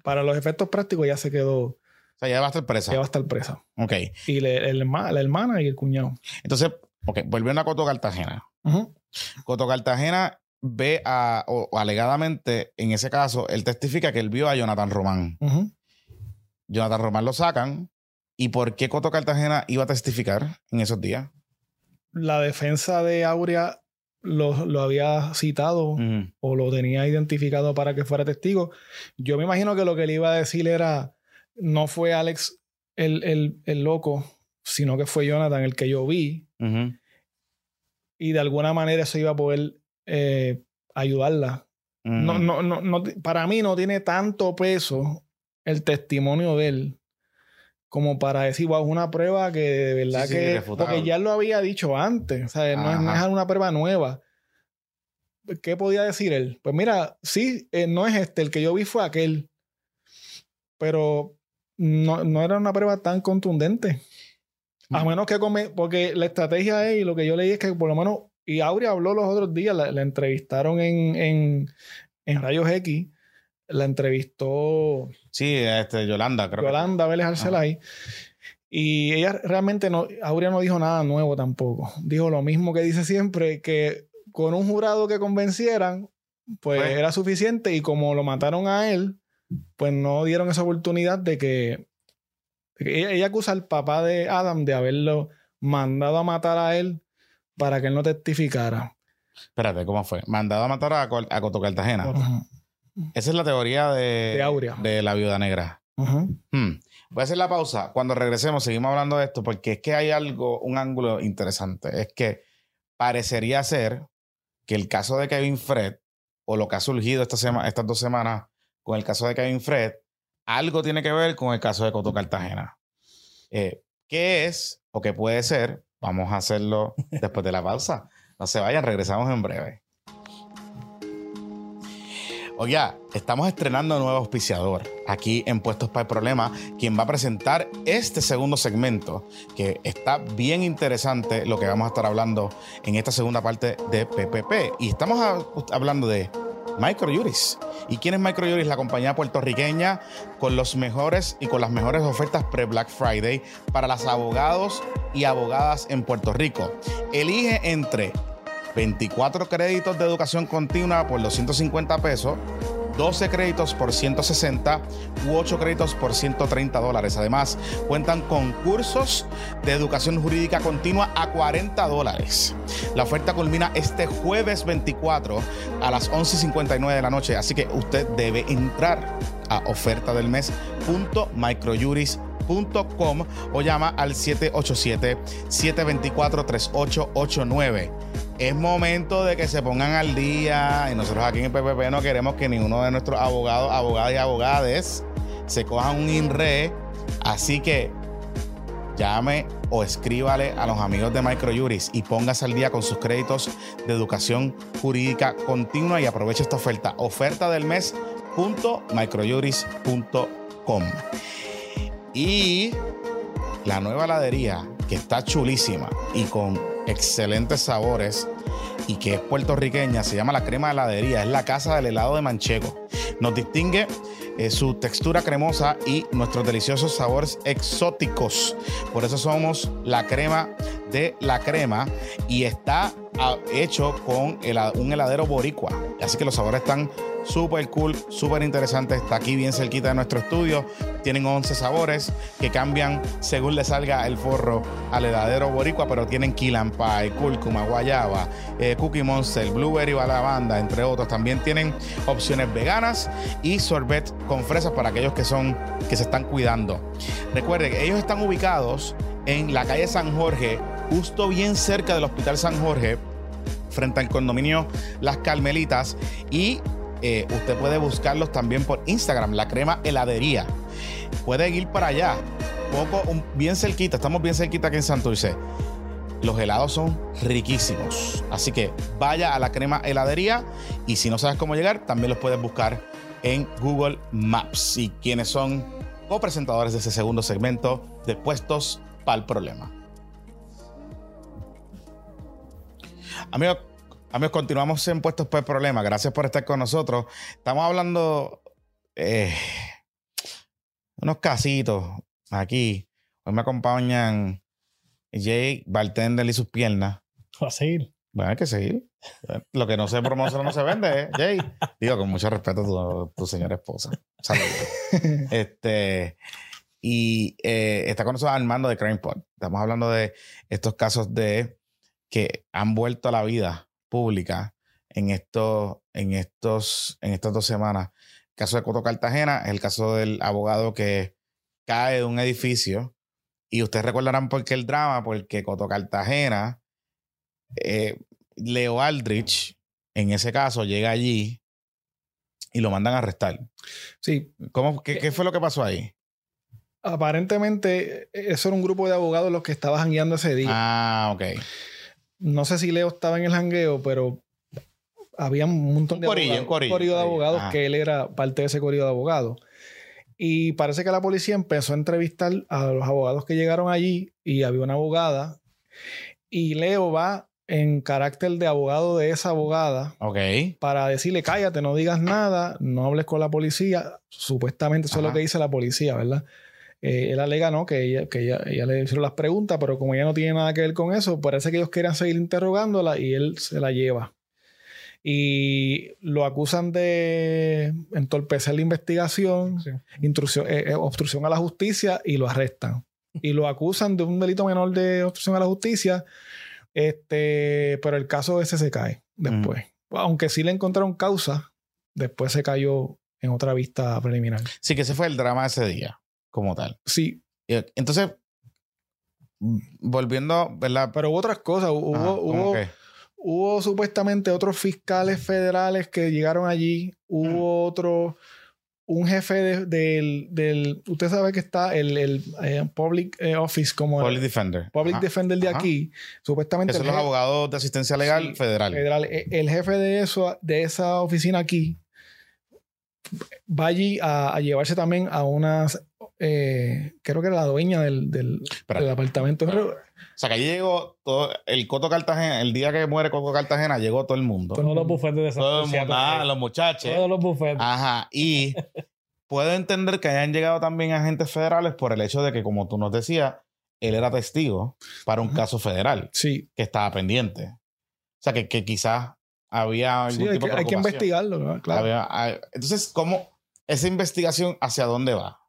para los efectos prácticos ya se quedó, O sea, ya va a estar presa. ya va a estar presa. Ok. Y le- el la hermana y el cuñado. Entonces, ok, volviendo a Coto Cartagena. Ujú. Coto Cartagena ve a, o, o alegadamente, en ese caso, él testifica que él vio a Jonathan Román. Jonathan Román lo sacan. ¿Y por qué Coto Cartagena iba a testificar en esos días? La defensa de Aurea lo, lo había citado o lo tenía identificado para que fuera testigo. Yo me imagino que lo que le iba a decir era, no fue Alex el, el- el loco, sino que fue Jonathan el que yo vi. Y de alguna manera eso iba a poder eh, ayudarla. No, Ujú. no, no, no, para mí no tiene tanto peso el testimonio de él como para decir, wow, es una prueba que de verdad Sí, que... porque ya lo había dicho antes, o sea, no es, no una prueba nueva. ¿Qué podía decir él? Pues mira, sí, eh, no es este, el que yo vi fue aquel, pero no, no era una prueba tan contundente. A Mm. menos que come, porque la estrategia es, y lo que yo leí es que por lo menos, y Aurea habló los otros días, la, la entrevistaron en, en, en Rayos X, la entrevistó Sí, este, Yolanda, creo. que- Yolanda Vélez Arcelay, Y ella realmente no, Aurea no dijo nada nuevo tampoco. Dijo lo mismo que dice siempre, que con un jurado que convencieran, pues, Pues- era suficiente y como lo mataron a él, pues no dieron esa oportunidad de que, de que ella, ella acusa al papá de Adam de haberlo mandado a matar a él para que él no testificara. Espérate, ¿cómo fue? Mandado a matar a, a Coto Cartagena. Esa es la teoría de, De Aurea. de la viuda negra. Hmm. Voy a hacer la pausa. Cuando regresemos, seguimos hablando de esto, porque es que hay algo, un ángulo interesante. Es que parecería ser que el caso de Kevin Fred, o lo que ha surgido esta sema- estas dos semanas con el caso de Kevin Fred, algo tiene que ver con el caso de Coto Cartagena. Eh, ¿Qué es o qué puede ser? Vamos a hacerlo después de la pausa. No se vayan, regresamos en breve. Oiga, estamos estrenando un nuevo auspiciador aquí en Puestos para el Problema, quien va a presentar este segundo segmento, que está bien interesante lo que vamos a estar hablando en esta segunda parte de PPP. Y estamos hablando de Microjuris. ¿Y quién es Microjuris? La compañía puertorriqueña con los mejores y con las mejores ofertas pre-Black Friday para los abogados y abogadas en Puerto Rico. Elige entre 24 créditos de educación continua por 250 pesos, 12 créditos por 160 u 8 créditos por 130 dólares. Además, cuentan con cursos de educación jurídica continua a 40 dólares. La oferta culmina este jueves 24 a las 11.59 de la noche, así que usted debe entrar a oferta o llama al 787-724-3889. Es momento de que se pongan al día y nosotros aquí en el PPP no queremos que ninguno de nuestros abogados, abogadas y abogades se cojan un INRE. Así que llame o escríbale a los amigos de Microjuris y póngase al día con sus créditos de educación jurídica continua y aproveche esta oferta. Oferta del mes.microjuris.com. Y la nueva heladería que está chulísima y con excelentes sabores y que es puertorriqueña, se llama la crema heladería, es la casa del helado de Manchego. Nos distingue eh, su textura cremosa y nuestros deliciosos sabores exóticos. Por eso somos la crema de la crema y está ah, hecho con un heladero boricua. Así que los sabores están súper cool, súper interesantes. Está aquí bien cerquita de nuestro estudio. Tienen 11 sabores que cambian según le salga el forro al heladero boricua, pero tienen pie, cúrcuma, guayaba, eh, cookie monster, blueberry o lavanda, entre otros. También tienen opciones veganas y sorbet con fresas para aquellos que son que se están cuidando. Recuerden que ellos están ubicados en la calle San Jorge, justo bien cerca del Hospital San Jorge, frente al condominio Las Carmelitas. Y eh, usted puede buscarlos también por Instagram, la crema heladería. Pueden ir para allá, poco, bien cerquita, estamos bien cerquita aquí en Santurce. Los helados son riquísimos. Así que vaya a la crema heladería y si no sabes cómo llegar, también los puedes buscar en Google Maps. Y quienes son copresentadores de ese segundo segmento de Puestos para el Problema. Amigos, amigos, continuamos en Puestos para el Problema. Gracias por estar con nosotros. Estamos hablando eh, unos casitos aquí. Hoy me acompañan Jay, Bartender y sus piernas. Va a seguir. Bueno, hay que seguir. Lo que no se promociona no se vende, ¿eh? Jay. Digo, con mucho respeto a tu, tu señora esposa. Saludos. este, y eh, está con nosotros Armando de Crime Pod. Estamos hablando de estos casos de que han vuelto a la vida pública en estos, en estos, en estas dos semanas. El caso de Coto Cartagena es el caso del abogado que cae de un edificio. Y ustedes recordarán por qué el drama, porque Coto Cartagena, eh, Leo Aldrich, en ese caso, llega allí y lo mandan a arrestar. Sí, ¿Cómo, qué, qué fue lo que pasó ahí? aparentemente eh, eso era un grupo de abogados los que estaban jangueando ese día. Ah, ok. No sé si Leo estaba en el jangueo, pero había un montón Un de corillo, abogados, un corillo, de abogados que él era parte de ese corillo de abogados. Y parece que la policía empezó a entrevistar a los abogados que llegaron allí y había una abogada y Leo va en carácter de abogado de esa abogada para decirle cállate, no digas nada, no hables con la policía. Supuestamente eso es lo que dice la policía, ¿verdad? Eh, él alega, ¿no? Que, ella, que ella, ella le hicieron las preguntas, pero como ella no tiene nada que ver con eso, parece que ellos querían seguir interrogándola y él se la lleva. Y lo acusan de entorpecer la investigación, Sí. eh, eh, obstrucción a la justicia y lo arrestan. Y lo acusan de un delito menor de obstrucción a la justicia, este, pero el caso ese se cae después. Aunque sí le encontraron causa, después se cayó en otra vista preliminar. Sí, que ese fue el drama de ese día, como tal. Sí, Entonces, mm, volviendo, ¿verdad? pero hubo otras cosas. Hubo, Ajá, ¿cómo hubo, hubo supuestamente otros fiscales federales que llegaron allí. Hubo otro, un jefe de- del, del. Usted sabe que está el, el, eh, Public eh, Office como el Public Defender. Public Ajá. Defender de Ajá. aquí. Supuestamente Que son los abogados de asistencia legal Sí, federal. federal. E- El jefe de eso, de esa oficina aquí, va allí a, a llevarse también a unas. Eh, creo que era la dueña del, del, del apartamento. O sea, que allí llegó todo el Coto Cartagena, el día que muere Coto Cartagena, llegó todo el mundo. Todos los bufetes de San Todo el mundo, ah, los muchachos. Todos los bufetes. Ajá. Y puedo entender que hayan llegado también agentes federales por el hecho de que, como tú nos decías, él era testigo para un Ajá. caso federal Sí, que estaba pendiente. O sea, que, que quizás había algún sí hay, que, de hay que preocupación. investigarlo, ¿no? claro. Había- ah, entonces, ¿cómo esa investigación hacia dónde va?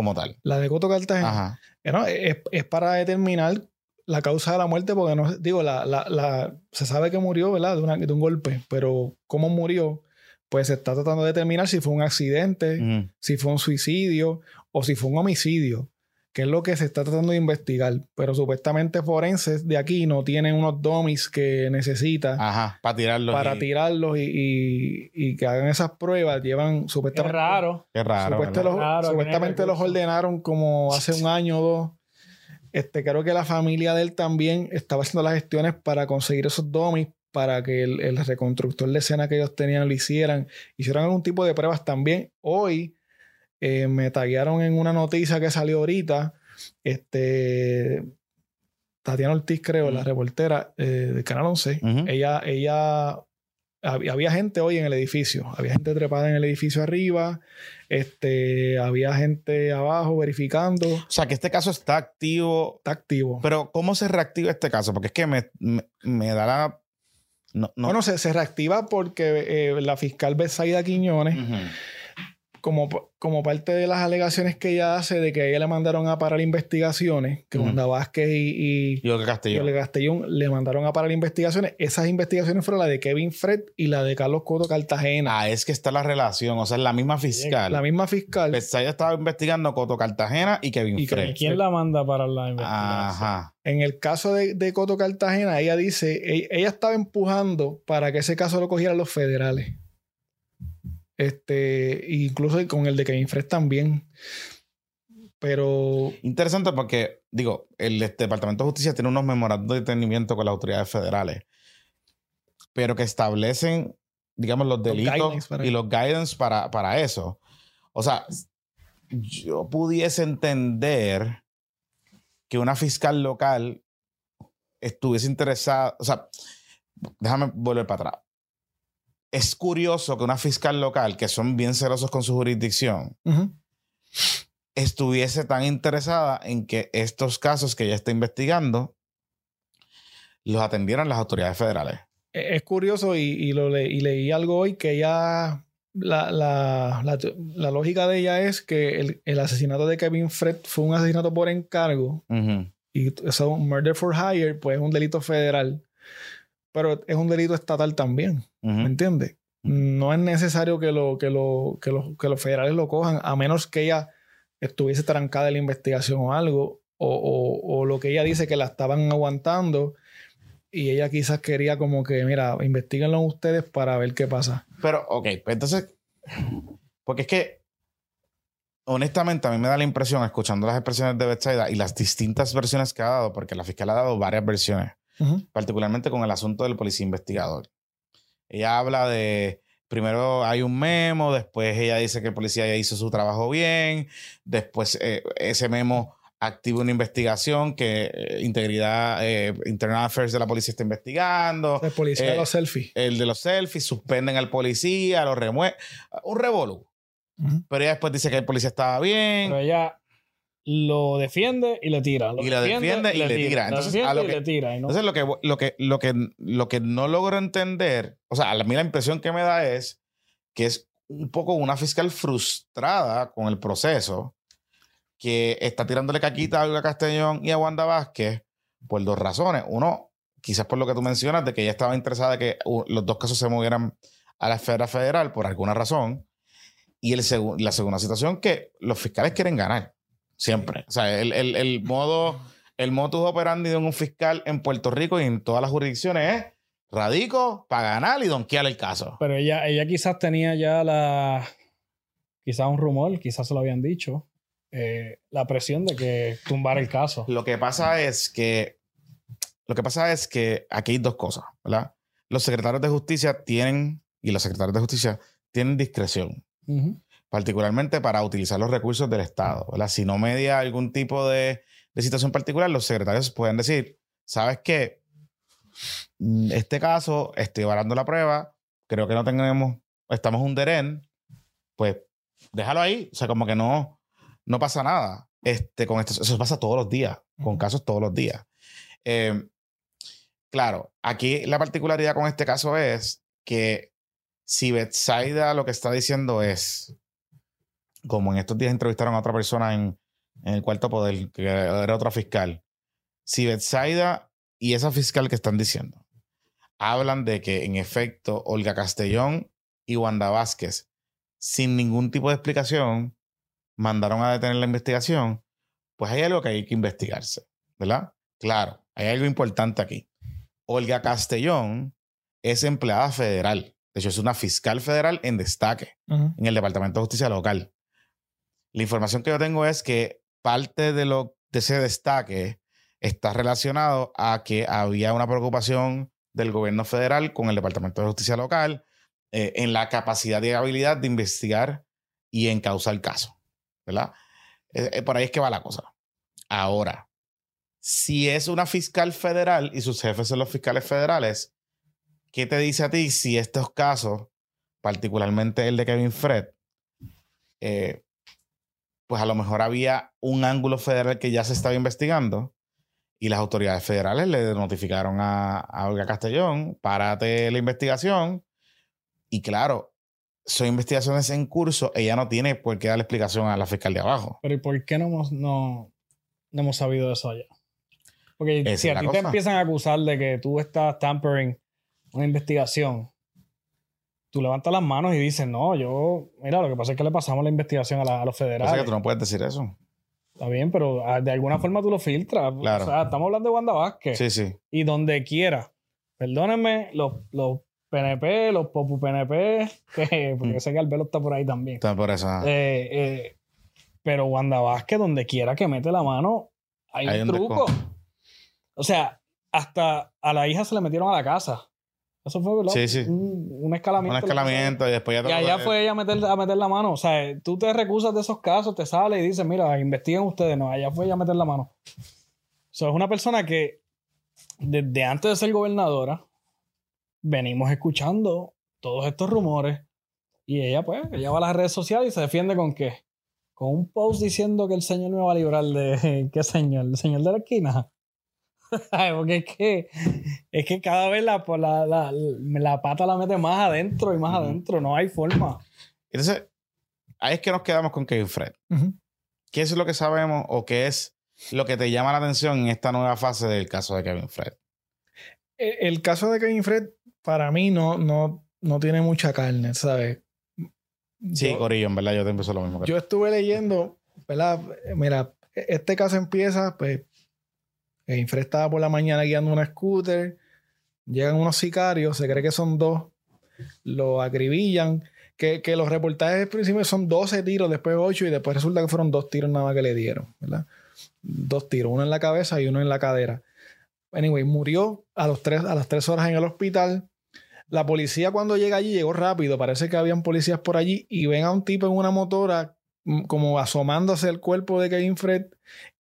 Como tal. La de Coto Cartagena. Ajá. Eh, es, es para determinar la causa de la muerte, porque no digo, la, la, la- se sabe que murió, ¿verdad? De, una- de un golpe, pero cómo murió, pues se está tratando de determinar si fue un accidente, si fue un suicidio o si fue un homicidio, que es lo que se está tratando de investigar. Pero supuestamente forenses de aquí no tienen unos domis que necesita Ajá. Para tirarlo. para y- tirarlos y, y- y que hagan esas pruebas. Llevan Qué supuestamente. raro. Qué raro. Claro, que supuestamente los ordenaron como hace un año o dos. Este, creo que la familia de él también estaba haciendo las gestiones para conseguir esos domis para que el, el reconstructor de escena que ellos tenían lo hicieran. Hicieron algún tipo de pruebas también. Hoy eh, me taguearon en una noticia que salió ahorita. Este, Tatiana Ortiz, creo, la reportera eh, del Canal 11. Ujú. Ella, ella había, había gente hoy en el edificio. Había gente trepada en el edificio arriba. Este, había gente abajo verificando. O sea, que este caso está activo. Está activo. Pero, ¿cómo se reactiva este caso? Porque es que me, me, me da la. No, no. Bueno, se, se reactiva porque eh, la fiscal Besaida Quiñones. Como, como parte de las alegaciones que ella hace de que a ella le mandaron a parar investigaciones, que. Wanda Vázquez y, y Y Olga Castillo. Yole Castellón le mandaron a parar investigaciones, esas investigaciones fueron la de Kevin Fred y la de Carlos Coto Cartagena. Ah, es que está la relación. O sea, es la misma fiscal. La misma fiscal. Betsaida estaba investigando Coto Cartagena y Kevin Y. Kevin ¿Quién la manda para la investigación? Ajá. En el caso de, de Coto Cartagena, ella dice, e- ella, estaba empujando para que ese caso lo cogieran los federales. Este, incluso con el de Kevin Fred también. Pero Interesante porque, digo, el este, Departamento de Justicia tiene unos memorandos de entendimiento con las autoridades federales, pero que establecen, digamos, los delitos y los guidance para, para eso. O sea, yo pudiese entender que una fiscal local estuviese interesada, o sea, déjame volver para atrás. Es curioso que una fiscal local, que son bien celosos con su jurisdicción, estuviese tan interesada en que estos casos que ella está investigando los atendieran las autoridades federales. e- es curioso y, y lo le- y leí algo hoy que ella, la, la- la- la lógica de ella es que el, el asesinato de Kevin Fred fue un asesinato por encargo y eso un murder for hire, pues es un delito federal, pero es un delito estatal también. ¿Me entiendes? No es necesario que, lo, que, lo, que, lo- que los federales lo cojan, a menos que ella estuviese trancada en la investigación o algo, o, o- o lo que ella dice que la estaban aguantando y ella quizás quería como que, mira, investiguenlo ustedes para ver qué pasa. Pero, ok, pues entonces, porque es que, honestamente, a mí me da la impresión, escuchando las expresiones de Betsaida y las distintas versiones que ha dado, porque la fiscal ha dado varias versiones, Particularmente con el asunto del policía investigador. Ella habla de, primero hay un memo, después ella dice que el policía ya hizo su trabajo bien, después eh, ese memo activa una investigación que eh, Integridad, eh, Internal Affairs de la policía está investigando, El policía de los selfies. el de los selfies, suspenden al policía, lo remueven, un revolú. Ujú. Pero ella después dice que el policía estaba bien. Pero ella, lo defiende y le tira. y lo defiende, y le tira. Entonces, lo que, tira entonces lo, que, lo, que, lo, que, lo que no logro entender, o sea, a mí la impresión que me da es que es un poco una fiscal frustrada con el proceso, que está tirándole caquita a Olga Castellón y a Wanda Vázquez por dos razones. Uno, quizás por lo que tú mencionas, de que ella estaba interesada de que los dos casos se movieran a la esfera federal por alguna razón. Y el la segunda situación, que los fiscales quieren ganar. Siempre. O sea, el, el, el modo, el modus operandi de un fiscal en Puerto Rico y en todas las jurisdicciones es radico para ganar y donkear el caso. Pero ella, ella quizás tenía ya la. Quizás un rumor, quizás se lo habían dicho. Eh, la presión de que tumbar el caso. Lo que pasa es que. Lo que pasa es que aquí hay dos cosas, ¿verdad? Los secretarios de justicia tienen, y los secretarios de justicia tienen discreción particularmente para utilizar los recursos del Estado. Si no media algún tipo de, situación particular, los secretarios pueden decir, ¿sabes qué? Mm, este caso, estoy evaluando la prueba, creo que no tenemos, estamos un derén, pues déjalo ahí. O sea, como que no, no pasa nada. Este, con esto, eso pasa todos los días, con casos todos los días. Em, claro, aquí la particularidad con este caso es que si Betsaida lo que está diciendo es, como en estos días entrevistaron a otra persona en, el cuarto poder, que era otra fiscal, si Betsaida y esa fiscal que están diciendo hablan de que en efecto Olga Castellón y Wanda Vázquez, sin ningún tipo de explicación, mandaron a detener la investigación, pues hay algo que hay que investigarse, ¿verdad? Claro, hay algo importante aquí. Olga Castellón es empleada federal. De hecho, es una fiscal federal en destaque en el Departamento de Justicia Local. La información que yo tengo es que parte de, lo, de ese destaque está relacionado a que había una preocupación del gobierno federal con el Departamento de Justicia Local eh, en la capacidad y habilidad de investigar y encauzar el caso. ¿Verdad? Eh, eh, por ahí es que va la cosa. Ahora, si es una fiscal federal y sus jefes son los fiscales federales, ¿qué te dice a ti si estos casos, particularmente el de Kevin Fred, eh, pues a lo mejor había un ángulo federal que ya se estaba investigando y las autoridades federales le notificaron a, Olga Castellón, párate la investigación. Y claro, son investigaciones en curso, ella no tiene por qué dar explicación a la fiscal de abajo. Pero ¿y por qué no hemos, no, hemos sabido eso allá? Porque si a ti te empiezan a acusar de que tú estás tampering una investigación tú levantas las manos y dices, no, yo, mira, lo que pasa es que le pasamos la investigación a, los federales. O sea que tú no puedes decir eso. Está bien, pero ah, de alguna forma tú lo filtras. Claro. O sea, estamos hablando de Wanda Vázquez. Sí, sí. Y donde quiera. Perdónenme, los, los PNP, los Popu PNP, que, porque mm. sé que Albelo está por ahí también. Está por eso. Eh, eh, pero Wanda Vázquez, donde quiera que mete la mano, hay, un truco. O sea, hasta a la hija se le metieron a la casa. Eso fue, ¿verdad? Sí, sí. Un, escalamiento. Un escalamiento y después ya Y allá fue ella a meter, a meter la mano. O sea, tú te recusas de esos casos, te sale y dices, mira, investiguen ustedes. No, allá fue ella a meter la mano. O sea, es una persona que desde antes de ser gobernadora venimos escuchando todos estos rumores y ella, pues, ella va a las redes sociales y se defiende con qué? Con un post diciendo que el señor me va a librar de... ¿Qué señor? ¿El señor de la esquina? Porque es que, es que cada vez la, la, la, pata la mete más adentro y más adentro. No hay forma. Entonces, ahí es que nos quedamos con Kevin Fred. ¿Qué es lo que sabemos o qué es lo que te llama la atención en esta nueva fase del caso de Kevin Fred? El, caso de Kevin Fred, para mí, no, no, no tiene mucha carne, ¿sabes? Sí, Corillo, en verdad, yo te empiezo lo mismo. yo estuve leyendo, ¿verdad? Mira, e, este caso empieza, pues, Infre estaba por la mañana guiando una scooter. Llegan unos sicarios, se cree que son dos. Lo acribillan. Que, los reportajes principio son 12 tiros, después 8 y después resulta que fueron dos tiros nada más que le dieron, ¿verdad? Dos tiros, uno en la cabeza y uno en la cadera. Anyway, murió a, los tres, a las 3 horas en el hospital. La policía cuando llega allí llegó rápido, parece que habían policías por allí y ven a un tipo en una motora mm, como asomándose el cuerpo de Kevin Fred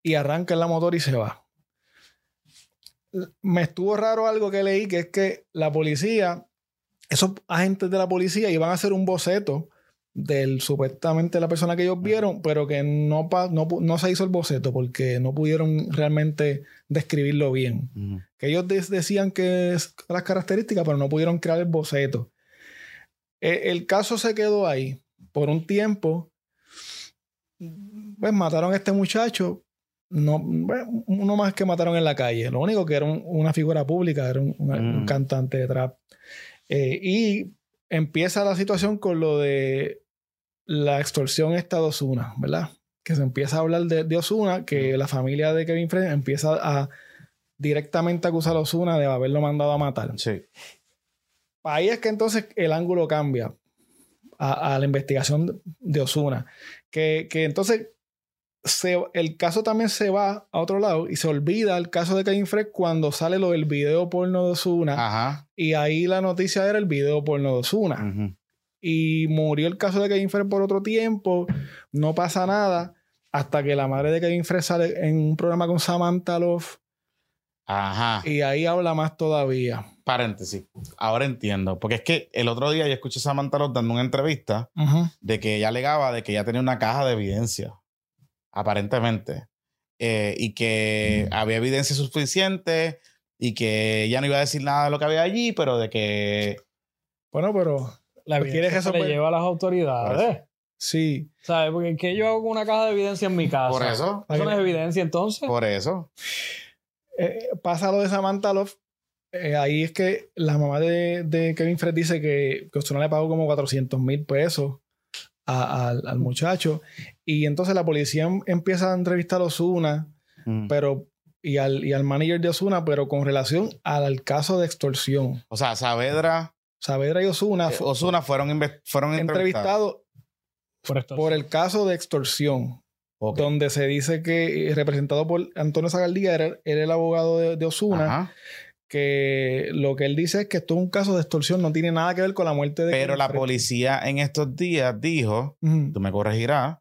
y arranca en la motora y se va me estuvo raro algo que leí, que es que la policía, esos agentes de la policía iban a hacer un boceto del supuestamente la persona que ellos vieron, pero que no, no, no, se hizo el boceto porque no pudieron realmente describirlo bien. Que ellos decían que es las características, pero no pudieron crear el boceto. E, el caso se quedó ahí por un tiempo. Pues mataron a este muchacho. No, uno más que mataron en la calle. Lo único que era una figura pública, era un, cantante de trap. Eh, y empieza la situación con lo de la extorsión esta de Osuna, ¿verdad? Que se empieza a hablar de, Osuna, que la familia de Kevin Fred empieza a directamente acusar a Osuna de haberlo mandado a matar. Sí. Ahí es que entonces el ángulo cambia a, la investigación de Osuna. Que, entonces el caso también se va a otro lado y se olvida el caso de Kevin Fred cuando sale lo del video porno de Osuna. Ajá. Y ahí la noticia era el video porno de Osuna. Y murió el caso de Kevin Fred por otro tiempo. No pasa nada. Hasta que la madre de Kevin Fred sale en un programa con Samantha Love. Ajá. Y ahí habla más todavía paréntesis, ahora entiendo, porque es que el otro día yo escuché a Samantha Ross dando una entrevista de que ella alegaba de que ya tenía una caja de evidencia, aparentemente, eh, y que había evidencia suficiente y que ella no iba a decir nada de lo que había allí, pero de que... Bueno, pero... La evidencia que eso le lleva a las autoridades. Sí. ¿Sabes? Porque ¿qué yo hago con una caja de evidencia en mi casa? Por eso. ¿Eso no es evidencia entonces? Por eso. Eh, pasa lo de Samantha Love eh, ahí es que la mamá de, Kevin Fred dice que, que Osuna le pagó como 400 mil pesos al muchacho. Y entonces la policía em, empieza a entrevistar a Osuna, mm. pero y al, y al manager de Osuna, pero con relación al, caso de extorsión. O sea, Saavedra. Saavedra y Osuna. Eh, Osuna fueron, fueron entrevistados por, el caso de extorsión. Donde se dice que, eh, representado por Antonio Zagaldía, era, era el abogado de, de Osuna que lo que él dice es que esto es un caso de extorsión, no tiene nada que ver con la muerte de... Pero la policía en estos días dijo, tú me corregirás,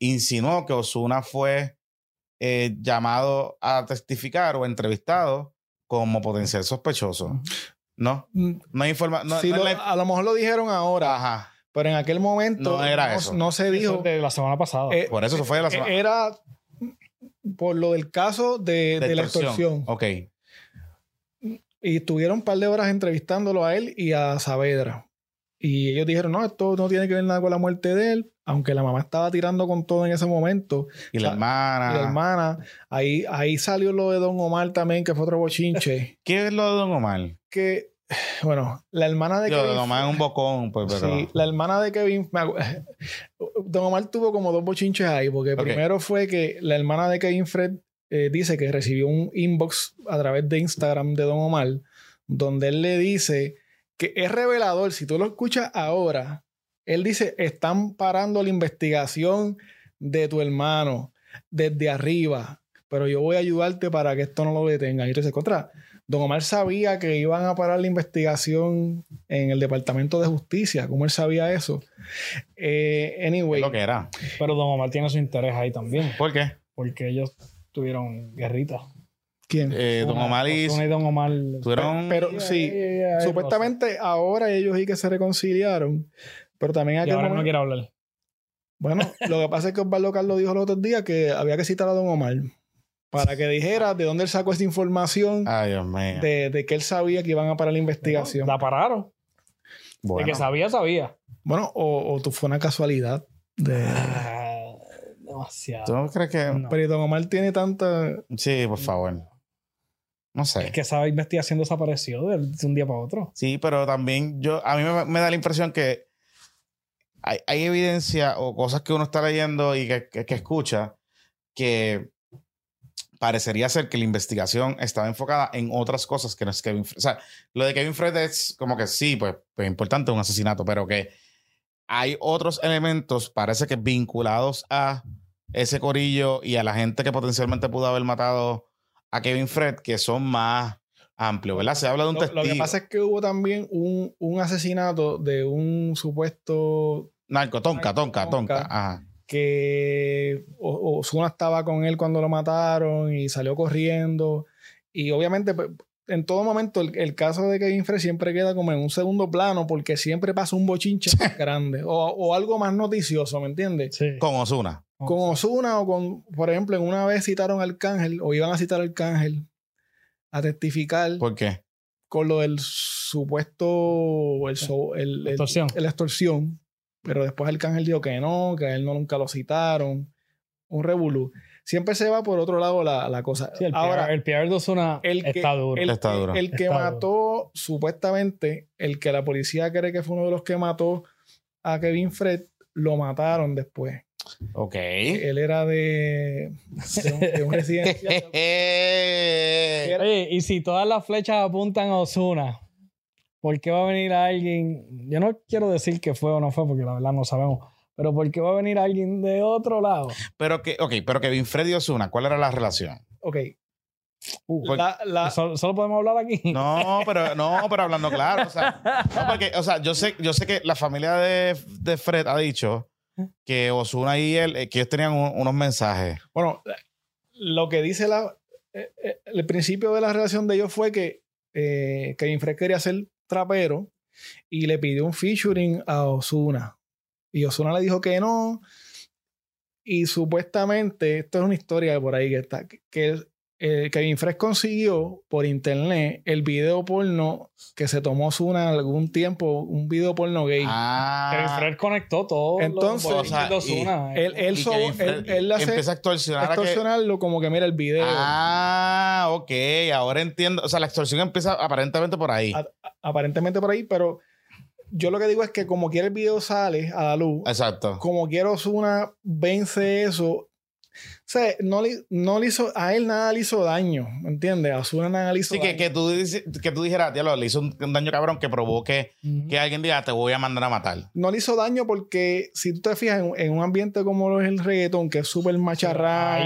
insinuó que Osuna fue eh, llamado a testificar o entrevistado como potencial sospechoso. ¿No? Mm. No hay información. A lo mejor lo dijeron ahora. Ajá. Pero en aquel momento no, era eso. no se dijo. de la semana pasada. Eh, por eso, eso fue de la semana Era por lo del caso de, de, la extorsión. Ok. Y estuvieron un par de horas entrevistándolo a él y a Saavedra. Y ellos dijeron, no, esto no tiene que ver nada con la muerte de él, aunque la mamá estaba tirando con todo en ese momento. Y la hermana. Y la hermana. Ahí, ahí salió lo de Don Omar también, que fue otro bochinche. ¿Qué es lo de Don Omar? Que, bueno, la hermana de Kevin... Don Omar es un bocón, pues, pero... Sí, la hermana de Kevin... Don Omar tuvo como dos bochinches ahí, porque primero fue que la hermana de Kevin Fred eh, dice que recibió un inbox a través de Instagram de Don Omar, donde él le dice que es revelador. Si tú lo escuchas ahora, él dice: Están parando la investigación de tu hermano desde arriba, pero yo voy a ayudarte para que esto no lo detenga. Y entonces, contra. Don Omar sabía que iban a parar la investigación en el Departamento de Justicia. ¿Cómo él sabía eso? Eh, anyway. lo que era. Pero Don Omar tiene su interés ahí también. ¿Por qué? Porque ellos tuvieron guerrita. ¿Quién? Eh, Don Omar y... Don Omar. Tuvieron... Pero, sí, supuestamente ahora ellos sí que se reconciliaron. Pero también hay que... ahora no quiero hablar. Bueno, lo que pasa es que Osvaldo Carlos dijo el otro día que había que citar a Don Omar para que dijera de dónde él sacó esta información Ay, Dios mío. De, que él sabía que iban a parar la investigación. la pararon. De que sabía, sabía. Bueno, o, o fue una casualidad de... Demasiado. ¿Tú crees que.? Pero Don Omar tiene tanta. Sí, por favor. No sé. Es que esa investigación desapareció de, un día para otro. Sí, pero también yo. A mí me, da la impresión que hay, evidencia o cosas que uno está leyendo y que, escucha que parecería ser que la investigación estaba enfocada en otras cosas que no es Kevin Fred. O sea, lo de Kevin Fred es como que sí, pues, pues importante un asesinato, pero que hay otros elementos, parece que vinculados a ese corillo y a la gente que potencialmente pudo haber matado a Kevin Fred, que son más amplios, ¿verdad? Se habla de un testigo. Lo que pasa es que hubo también un, un asesinato de un supuesto... Narco, tonca, tonca, tonca. Ajá. Que Osuna estaba con él cuando lo mataron y salió corriendo. Y obviamente pues, en todo momento el, el caso de Kevin Frey siempre queda como en un segundo plano porque siempre pasa un bochinche más grande o, o algo más noticioso, ¿me entiendes? Sí. Con Osuna. Con Osuna o con, por ejemplo, en una vez citaron al Cángel o iban a citar al Cángel a testificar ¿Por qué? con lo del supuesto el, so- el, el- Extorsión. el extorsión, pero después el Cángel dijo que no, que a él no nunca lo citaron, un revolú. Siempre se va por otro lado la, la cosa. Sí, el Ahora, PR, el PR de Ozuna el que- está duro. el, Está duro. el que Está mató, supuestamente, el que la policía cree que fue uno de los que mató a Kevin Fred, lo mataron después. Ok. Él era de, de un, de un residencial. Oye, y si todas las flechas apuntan a Osuna, ¿por qué va a venir alguien? Yo no quiero decir que fue o no fue, porque la verdad no sabemos. Pero ¿por qué va a venir alguien de otro lado? pero que, ok, pero Kevin Freddy y Osuna, ¿cuál era la relación? Ok. Uh, La, la- ¿solo, solo podemos hablar aquí? No, pero no, pero hablando claro, o sea, no, porque, o sea, yo sé, yo sé que la familia de, de Fred ha dicho que Osuna y él, eh, que ellos tenían un- unos mensajes. Bueno, lo que dice la, eh, eh, el principio de la relación de ellos fue que eh, Kevin Fred quería ser trapero y le pidió un featuring a Osuna. Y Osuna le dijo que no. Y supuestamente, esto es una historia por ahí que está, que- que eh, Kevin Fred consiguió por internet el video porno que se tomó Osuna algún tiempo, un video porno gay. Kevin Ah, Fred conectó todo. Entonces, los o sea, Ozuna. él, él, y so- Kevin él, él hace empieza a extorsionar a que- extorsionarlo como que mira el video. Ah, ok, ahora entiendo. O sea, la extorsión empieza aparentemente por ahí. A- aparentemente por ahí, pero yo lo que digo es que como quiera el video sale a la luz, Exacto. como quiera Osuna vence eso. O sea, no le, no le hizo, a él nada le hizo daño, ¿me entiendes? A Osuna nada le hizo Sí, que, daño. que, tú, dices- que tú dijeras, diablo, le hizo un, daño cabrón que provoque Ujú. que alguien diga, te voy a mandar a matar. No le hizo daño porque si tú te fijas en, en un ambiente como lo es el reggaetón, que es súper Ahí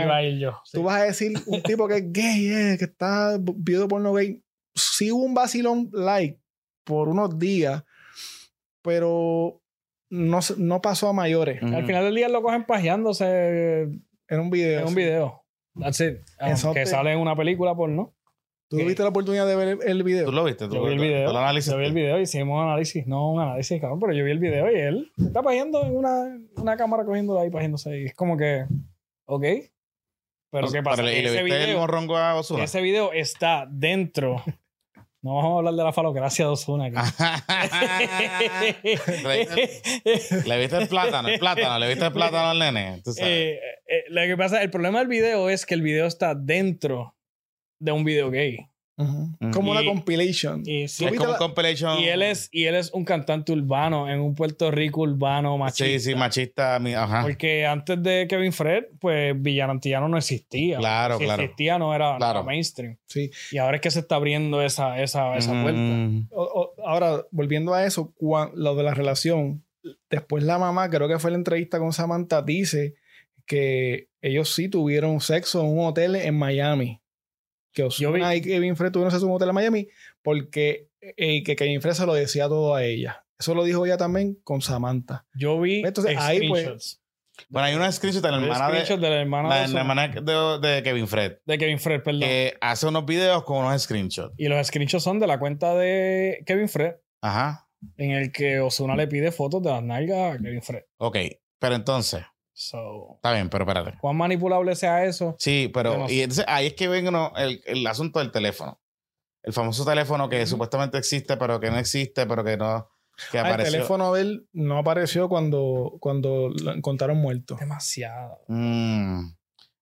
va a ir yo. sí. tú vas a decir un tipo que es gay, eh, que está viendo porno gay. Sí hubo un vacilón like por unos días, pero no, no pasó a mayores. Al final del día lo cogen pajeándose Era un video. en un video. That's it. Te- sale en una película porno. ¿Tú tuviste la oportunidad de ver el, el video? ¿Tú lo viste? ¿Tú, Yo vi el video. tú lo analizaste? Yo vi el video, hicimos un análisis. No un análisis, cabrón, pero yo vi el video y él está pajeando en una, una cámara cogiendo ahí, pajeándose. Y es como que, ok. Pero O sea, ¿qué pasa? pero ¿Y Que le ese, viste el video, morrongo a Ozuna? ese video está dentro. No vamos a hablar de la falocracia de Ozuna. aquí. ¿Le viste- ¿Le viste el plátano? El plátano, ¿le viste el plátano al nene? Tú sabes. Eh, eh, lo que pasa, el problema del video es que el video está dentro de un video gay. Como una compilation. Y, sí, es como la- compilation. y él es, y él es un cantante urbano en un Puerto Rico urbano machista. Sí, sí, machista. mi- Ajá. Porque antes de Kevin Fred, pues Villanantillano no existía. Claro, si claro. existía, no era, no era mainstream. Sí. Y ahora es que se está abriendo esa, esa, esa Mm, puerta. O- o- ahora, volviendo a eso, cuan- lo de la relación, después la mamá, creo que fue la entrevista con Samantha, dice que ellos sí tuvieron sexo en un hotel en Miami. Que Ozuna vi- y Kevin Fred tuvieron sexo en un hotel en Miami porque eh, que Kevin Fred se lo decía todo a ella. Eso lo dijo ella también con Samantha. Yo vi Entonces, ahí, pues. Bueno, hay una screenshot de la hermana de, screenshots de, la hermana la, de, la Ozuna. hermana de, de Kevin Fred. de Kevin Fred, perdón. Que hace unos videos con unos screenshots. y los screenshots son de la cuenta de Kevin Fred, Ajá. en el que Osuna le pide fotos de las nalgas a Kevin Fred. Ok. Pero entonces, So, está bien, pero espérate. ¿cuán manipulable sea eso? Sí, pero. Yo no sé. Y entonces ahí es que ven uno, el, el asunto del teléfono. El famoso teléfono que supuestamente existe, pero que no existe, pero que no. Que Ah, el teléfono de él no apareció cuando, cuando lo encontraron muerto. Demasiado. Mm.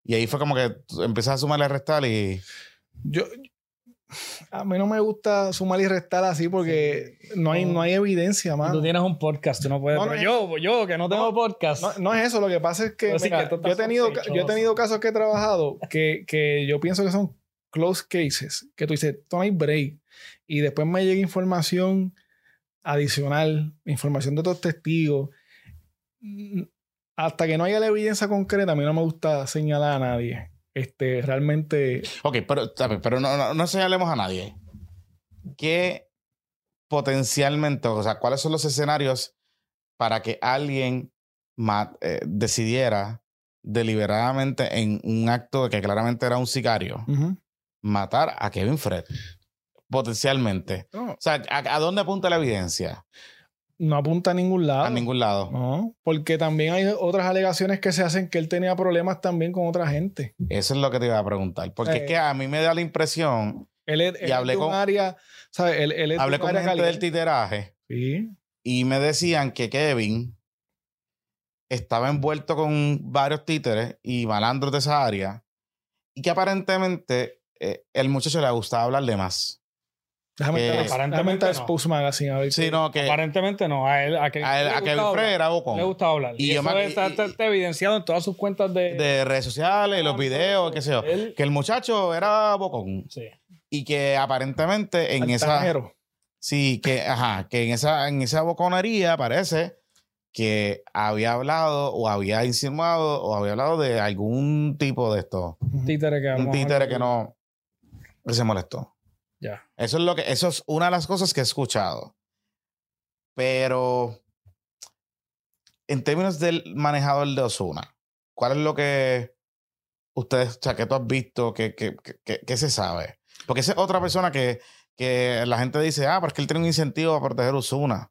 Y ahí fue como que tú empiezas a sumarle a restar y. Yo, a mí no me gusta sumar y restar así porque no, hay, no hay evidencia más. Tú tienes un podcast, tú no puedes. No, no pero es- yo, yo que no tengo No, podcast. No, es eso, lo que pasa es que, mira, yo, he tenido, yo he tenido casos que he trabajado que, que yo pienso que son close cases, que tú dices, no hay break. Y después me llega información adicional, información de otros testigos. Hasta que no haya la evidencia concreta, a mí no me gusta señalar a nadie. Este, realmente, Ok, pero, pero no, no, no señalemos a nadie. ¿Qué potencialmente, o sea, cuáles son los escenarios para que alguien eh, decidiera deliberadamente en un acto que claramente era un sicario matar a Kevin Fred? potencialmente. O sea, ¿a, a dónde apunta la evidencia? No apunta a ningún lado. A ningún lado. No, porque también hay otras alegaciones que se hacen que él tenía problemas también con otra gente. Eso es lo que te iba a preguntar. Porque Eh. es que a mí me da la impresión, Él es, él es hablé de un con- área, ¿sabes? Él, él es hablé con área gente del titeraje Sí. y me decían que Kevin estaba envuelto con varios títeres y malandros de esa área y que aparentemente eh, el muchacho le gustaba hablarle más. Déjame Que- entrar, déjame Aparentemente no. Spokes Magazine a ver. Sí, no, que Aparentemente no. A él, a Kevin, a, él- le a gustaba Kevin Frey hablar. era bocón. Le gustaba hablar. Y Y, yo eso me- está, y- está- está evidenciado en todas sus cuentas de... de redes sociales, los videos, qué sé yo. Él- Que el muchacho era bocón sí. y que aparentemente en esa sí que ajá, que en esa en esa boconería parece que había hablado o había insinuado o había hablado de algún tipo de esto, Un títere que... un títere que no que se molestó. Ya. Eso es lo que eso es una de las cosas que he escuchado. Pero en términos del manejador de Osuna, ¿cuál es lo que ustedes, o sea, que tú has visto, que, que, que- se sabe? Porque esa es otra persona que, que la gente dice, ah, pero es que él tiene un incentivo a proteger Osuna.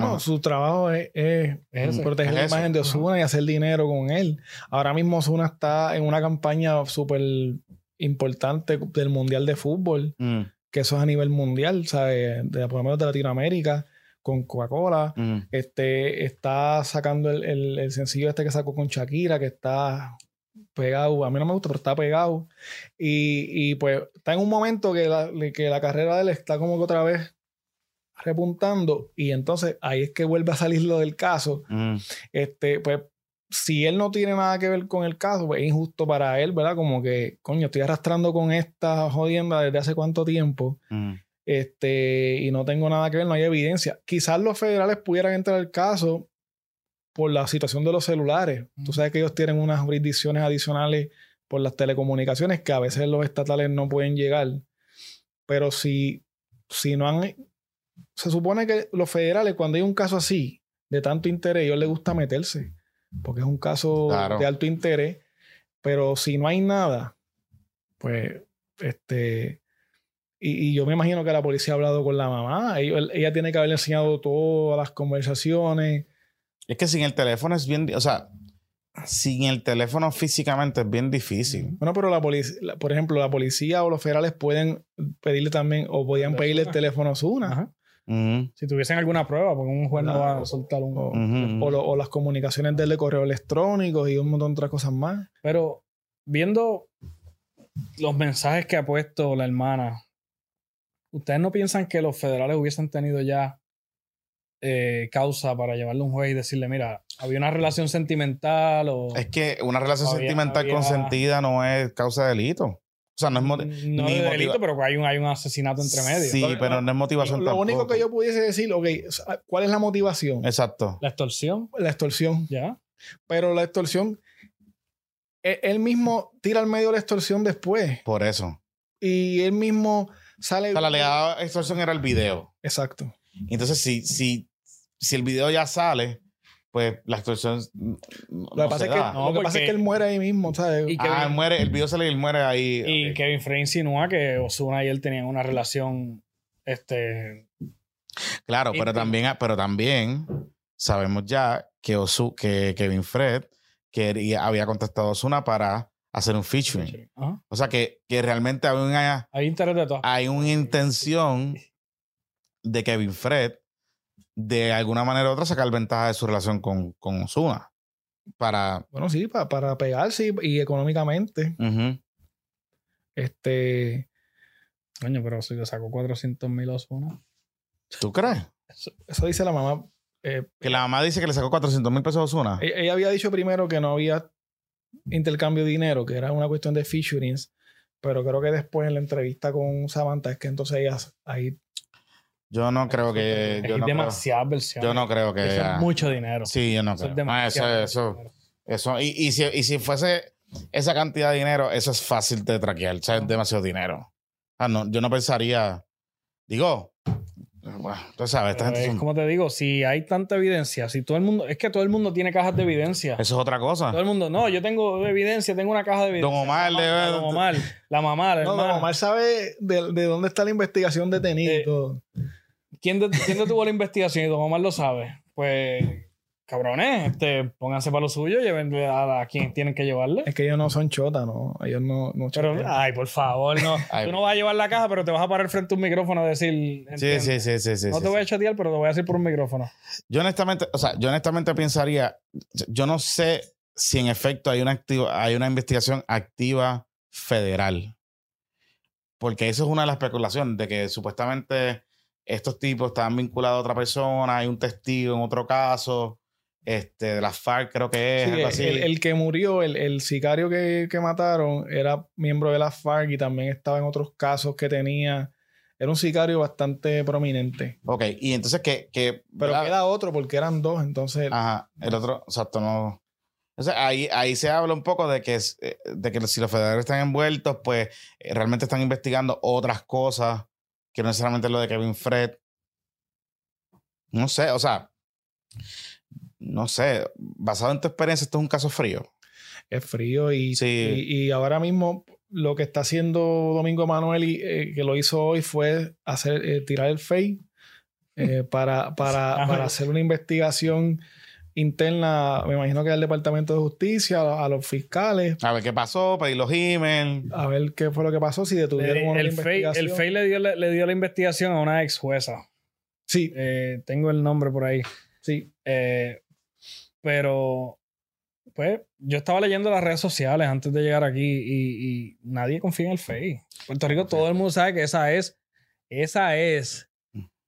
No, su trabajo es, es proteger Es la imagen de Osuna y hacer dinero con él. Ahora mismo Osuna está en una campaña súper importante del Mundial de Fútbol, Mm, que eso es a nivel mundial, ¿sabes? De, por lo menos de Latinoamérica, con Coca-Cola. mm. Este, está sacando el, el- el sencillo este que sacó con Shakira, que está pegado. A mí no me gusta, pero está pegado. Y, y, pues está en un momento que la, que la carrera de él está como que otra vez repuntando. Y entonces ahí es que vuelve a salir lo del caso. Mm, Este, pues, si él no tiene nada que ver con el caso, pues es injusto para él, ¿verdad? Como que, coño, estoy arrastrando con esta jodienda desde hace cuánto tiempo mm. este, y no tengo nada que ver, no hay evidencia. Quizás los federales pudieran entrar al caso por la situación de los celulares. Tú sabes que ellos tienen unas jurisdicciones adicionales por las telecomunicaciones que a veces los estatales no pueden llegar. Pero si, si no han... Se supone que los federales, cuando hay un caso así, de tanto interés, a ellos les gusta meterse, porque es un caso Claro. de alto interés. Pero si no hay nada, pues, este... Y, y yo me imagino que la policía ha hablado con la mamá. Ella tiene que haberle enseñado todas las conversaciones. Es que sin el teléfono es bien, o sea, sin el teléfono físicamente es bien difícil. Bueno, pero la policía, por ejemplo, la policía o los federales pueden pedirle también, o podían pedirle el teléfono a Osuna. Ajá. Si tuviesen alguna prueba, porque un juez no va a soltar un... O, ujú. o lo- o las comunicaciones de correo electrónico y un montón de otras cosas más. Pero viendo los mensajes que ha puesto la hermana, ¿ustedes no piensan que los federales hubiesen tenido ya eh, causa para llevarle a un juez y decirle, mira, había una relación sentimental o... Es que una relación Había- sentimental había- consentida no es causa de delito. O sea, no es moti- no ni de motiva- delito, pero hay un, hay un asesinato entre medio. Sí, pero no es motivación Lo único que yo pudiese decir, ok, ¿cuál es la motivación? Exacto. La extorsión, La extorsión. ya. Pero la extorsión, e- él mismo tira al medio la extorsión después. Por eso. Y él mismo sale. O sea, la alegada extorsión era el video. Exacto. Entonces, si, si, si el video ya sale, pues la extorsión no, Lo que, pasa se es, que, da. No, lo que pasa es que él muere ahí mismo, ¿sabes? Y- Ah, Kevin- muere, el video sale y él muere ahí. Y. Kevin Frey insinúa que Osuna y él tenían una relación este, Claro, pero también, pero también sabemos ya que, Osu, que Kevin Fred quería, había contactado a Osuna para hacer un featuring. O sea, que, que realmente había una, Hay interés de hay una intención de Kevin Fred de alguna manera u otra sacar ventaja de su relación con, con Osuna. Para. Bueno, sí, pa- para pegarse y, y económicamente. Este. Coño, pero si le sacó 400 mil Osuna. ¿Tú crees? Eso dice la mamá. Eh, Que la mamá dice que le sacó 400 mil pesos a Osuna. e- ella había dicho primero que no había intercambio de dinero, que era una cuestión de featurings. Pero creo que después en la entrevista con Samantha es que entonces ella ahí. Yo no creo que. Yo Hay no creo, demasiadas versiones. yo no creo que. Eso es mucho dinero. Sí, yo no Eso es creo. Ah, eso, demasiado eso, dinero. eso. Y, y, si, y si fuese esa cantidad de dinero, eso es fácil de traquear. O sea, es demasiado dinero. Ah, no, yo no pensaría. Digo, bueno, tú sabes, esta Pero gente es son- como te digo, si hay tanta evidencia, si todo el mundo, es que todo el mundo tiene cajas de evidencia. Eso es otra cosa. Todo el mundo, no, yo tengo evidencia, tengo una caja de evidencia. Don Omar, la, mamá, Don Omar, la mamá, la No, hermana. no, Omar sabe de, de dónde está la investigación detenida y Eh, todo. ¿Quién, de- quién detuvo la investigación? Y Don Omar lo sabe. Pues, cabrones, este, pónganse para lo suyo, llévenle a, a quien tienen que llevarle. Es que ellos no son chotas, ¿no? Ellos no, no Pero, ay, por favor, no. Ay, Tú no vas a llevar la caja, pero te vas a parar frente a un micrófono a decir. Sí, ¿entiendes? sí, sí, sí, sí. No sí, te voy a sí. chatear, pero te voy a decir por un micrófono. Yo honestamente, o sea, yo honestamente pensaría, yo no sé si en efecto hay una activa, hay una investigación activa federal. Porque eso es una de las especulaciones de que supuestamente estos tipos estaban vinculados a otra persona, hay un testigo en otro caso, este, de las FARC creo que es, Sí, algo así. el, el que murió, el, el sicario que, que mataron, era miembro de la FARC y también estaba en otros casos que tenía. Era un sicario bastante prominente. Ok, y entonces que... que Pero ¿verdad? queda otro porque eran dos, entonces. Ajá, el otro, exacto, no. Entonces ahí, ahí se habla un poco de que, eh, de que si los federales están envueltos, pues eh, realmente están investigando otras cosas que no necesariamente lo de Kevin Fred. No sé, o sea, no sé, basado en tu experiencia, esto es un caso frío. es frío y, Sí. y, y ahora mismo lo que está haciendo Domingo Manuel y eh, que lo hizo hoy fue hacer eh, tirar el FEI eh, para, para, Ajá. para hacer una investigación interna, me imagino que al Departamento de Justicia, a, a los fiscales, A ver qué pasó, pedir los emails. a ver qué fue lo que pasó, si detuvieron no la el FEI, el FEI le, dio, le, le dio la investigación a una ex jueza. Sí, Eh, tengo el nombre por ahí. sí. Eh, pero, pues, yo estaba leyendo las redes sociales antes de llegar aquí y, y nadie confía en el FEI. Puerto Rico, todo el mundo sabe que esa es, esa es,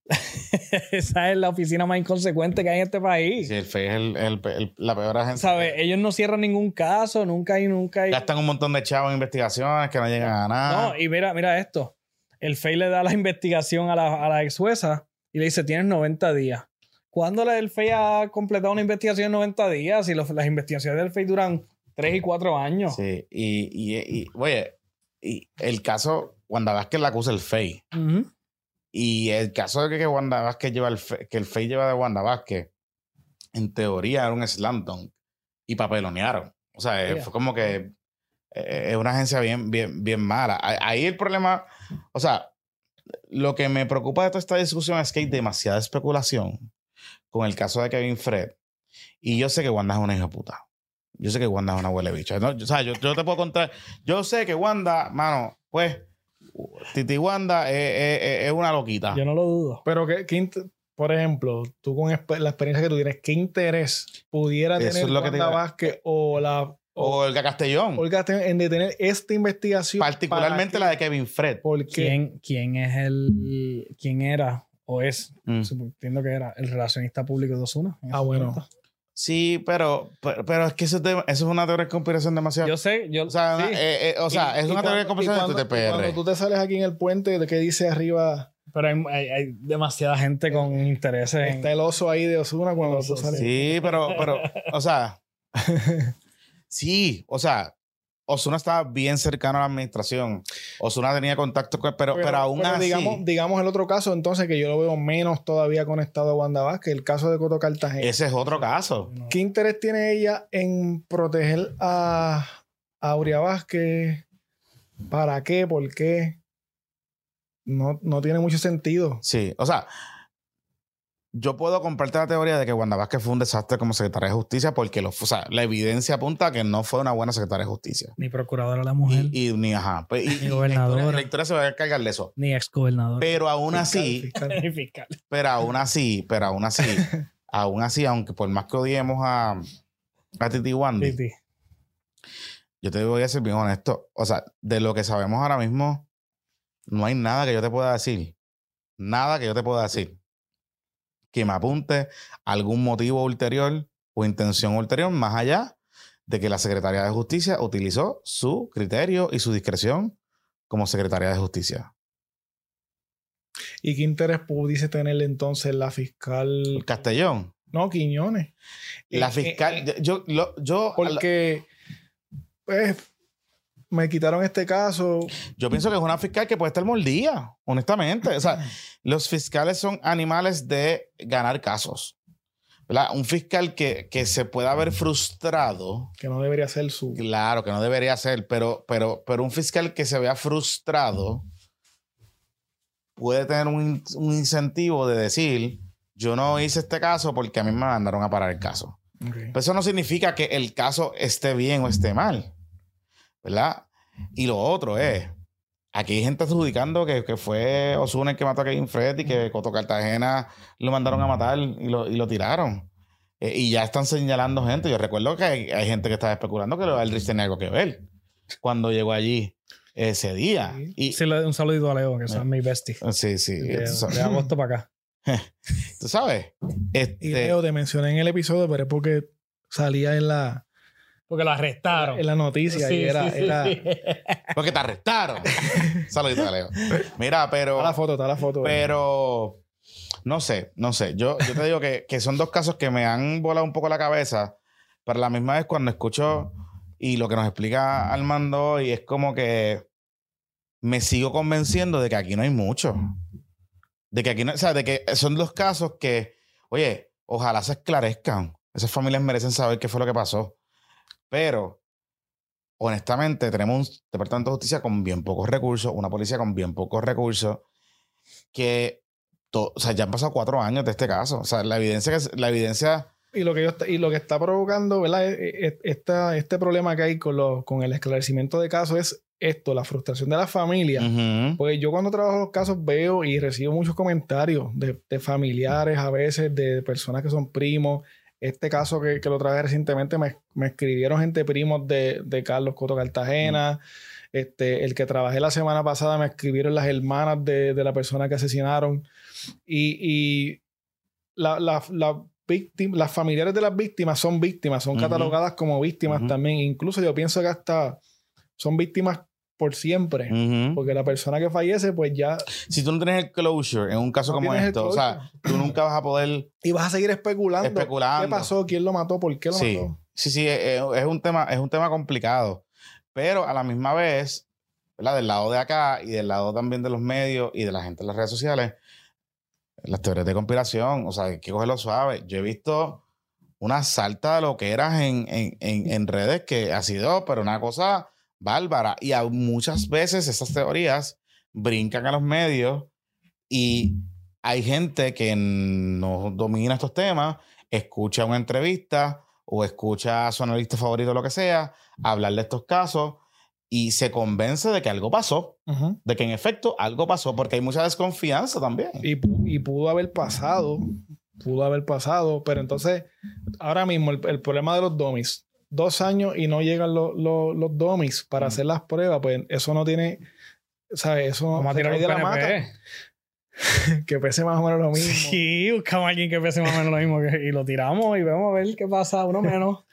esa es la oficina más inconsecuente que hay en este país. Sí, el FEI es el- el- el- la peor agencia. ¿Sabes? Ellos no cierran ningún caso, nunca hay, nunca hay. Gastan un montón de chavos en investigaciones que no llegan a nada. No, y mira, mira esto. El FEI le da la investigación a la, a la ex jueza y le dice, tienes 90 días. ¿Cuándo el FEI ha completado una investigación en 90 días? Y los- las investigaciones del FEI duran 3 y 4 años. Sí, y, y, y, oye, y el caso, Vázquez la acusa el FEI. Ujú. Y el caso de que, que Wanda Vázquez lleva el Fe- que el FEI lleva de Wanda Vázquez, en teoría era un slam dunk y papelonearon. O sea, Yeah. fue como que eh, es una agencia bien, bien, bien mala. Ahí- el problema, o sea, lo que me preocupa de toda esta discusión es que hay demasiada especulación con el caso de Kevin Fred. Y yo sé que Wanda es una hija puta. Yo sé que Wanda es una huele bicha. ¿no? O sea, yo, yo te puedo contar. Yo sé que Wanda, mano, pues, Titi Wanda es, es- es una loquita. Yo no lo dudo. Pero, ¿qué, qué int- por ejemplo, tú con la experiencia que tú tienes, ¿qué interés pudiera Eso tener lo que te Vázquez o la o Olga Castellón. Olga Castellón en detener esta investigación? particularmente la de Kevin Fred. que- Porque ¿Quién, ¿Quién es el. ¿Quién era o es? Mm. Entiendo que era el relacionista público de Osuna. Ah, bueno. Sí, pero, pero, pero es que eso es, de- eso es una teoría de conspiración demasiado. Yo sé, yo. o sea, sí. una- eh, eh, o sea Y- es una teoría de conspiración de y Cuando TPR. tú te sales aquí en el puente, ¿de qué dice arriba? Pero hay, hay- hay demasiada gente con intereses en. Está el oso ahí de Osuna cuando tú sales. Sí, pero, pero, o sea, sí, o sea, Osuna estaba bien cercano a la administración. Osuna tenía contacto con, pero, pero, aún pero así. digamos, digamos el otro caso, entonces, que yo lo veo menos todavía conectado a Wanda Vázquez, el caso de Coto Cartagena. ese es otro caso. No. ¿Qué interés tiene ella en proteger a, a Aurea Vázquez? ¿Para qué? ¿Por qué? No, no tiene mucho sentido. Sí, o sea, yo puedo compartir la teoría de que Wanda Vázquez fue un desastre como secretaria de justicia porque lo, o sea, la evidencia apunta a que no fue una buena secretaria de justicia. Ni procuradora de la mujer, Y, y ni ajá. Pues, y, Ni y gobernadora. La historia se va a encargar de eso. ni ex gobernador. Pero aún Fiscal, así, fiscal. Ni fiscal. pero aún así, pero aún así, aún así, aunque por más que odiemos a, a Titi Titi. yo te voy a ser bien honesto. O sea, de lo que sabemos ahora mismo, no hay nada que yo te pueda decir. Nada que yo te pueda decir que me apunte algún motivo ulterior o intención ulterior más allá de que la Secretaría de Justicia utilizó su criterio y su discreción como Secretaría de Justicia. ¿Y qué interés pudiese tener entonces la fiscal? Castellón. No, Quiñones. La Eh, fiscal. eh, eh, yo, yo, porque, pues, me quitaron este caso. Yo pienso que es una fiscal que puede estar mordida, honestamente. O sea, los fiscales son animales de ganar casos. ¿verdad? Un fiscal que, que se pueda ver frustrado. Que no debería ser su. Claro, que no debería ser, pero, pero, pero un fiscal que se vea frustrado puede tener un, un incentivo de decir, yo no hice este caso porque a mí me mandaron a parar el caso. Pero eso no significa que el caso esté bien o esté mal. ¿Verdad? Y lo otro es, aquí hay gente adjudicando que, que fue Osuna el que mató a Kevin Fred y que Coto Cartagena lo mandaron a matar y lo, y lo tiraron. Eh, y ya están señalando gente. Yo recuerdo que hay, hay gente que estaba especulando que Aldrich tenía algo que ver cuando llegó allí ese día. Sí, Y, sí le- un saludito a Leo, que es mi bestie. sí, sí. De, agosto para acá. ¿Tú sabes? Y Este, Leo, te mencioné en el episodio, pero es porque salía en la, Porque lo arrestaron. en la noticia Sí, y era, sí, sí. era porque te arrestaron. Saludito, Leo. Mira, pero. está la foto, está la foto. Pero no sé, no sé. Yo, yo te digo que, que son dos casos que me han volado un poco la cabeza, pero a la misma vez cuando escucho y lo que nos explica Armando hoy es como que me sigo convenciendo de que aquí no hay mucho. De que aquí no, o sea, de que son dos casos que, oye, ojalá se esclarezcan. Esas familias merecen saber qué fue lo que pasó. Pero, honestamente, tenemos un departamento de justicia con bien pocos recursos, una policía con bien pocos recursos, que, to- o sea, ya han pasado cuatro años de este caso. O sea, la evidencia, que, la evidencia, Y lo que, yo, y lo que está provocando, ¿verdad? E- e- Esta, este problema que hay con, los, con el esclarecimiento de casos es esto, la frustración de la familia. Ujú. Porque yo cuando trabajo los casos veo y recibo muchos comentarios de, de familiares a veces, de personas que son primos. Este caso que, que lo traje recientemente me, me escribieron gente primos de, de Carlos Coto Cartagena. Este, el que trabajé la semana pasada me escribieron las hermanas de, de la persona que asesinaron. Y, y la, la, la víctima- las familiares de las víctimas son víctimas, son catalogadas como víctimas también. Incluso yo pienso que hasta son víctimas por siempre. Ujú. Porque la persona que fallece, pues ya. Si tú no tienes el closure en un caso No como esto, o sea, tú nunca vas a poder Y vas a seguir especulando. Especulando. ¿Qué pasó? ¿Quién lo mató? ¿Por qué lo Sí, mató? sí, sí, es, es un tema, es un tema complicado. Pero a la misma vez, ¿verdad? Del lado de acá y del lado también de los medios y de la gente en las redes sociales, las teorías de conspiración, o sea, hay que cogerlo suave. Yo he visto una salta de lo que eras en, en, en, en redes que ha sido, pero una cosa bárbara. Y a- muchas veces esas teorías brincan a los medios y hay gente que no domina estos temas, escucha una entrevista o escucha a su analista favorito, lo que sea, hablar de estos casos y se convence de que algo pasó, de que en efecto algo pasó, porque hay mucha desconfianza también. y pudo haber pasado. Pudo haber pasado. Pero entonces, ahora mismo, el, el problema de los domis. Dos años y no llegan los, los, los domis para Mm. hacer las pruebas, pues eso no tiene. ¿Sabes? Eso Vamos a se tirar cae un de la mata. Que pese más o menos lo mismo. Sí, buscamos a alguien que pese más o menos lo mismo que- y lo tiramos y vemos a ver qué pasa, uno menos.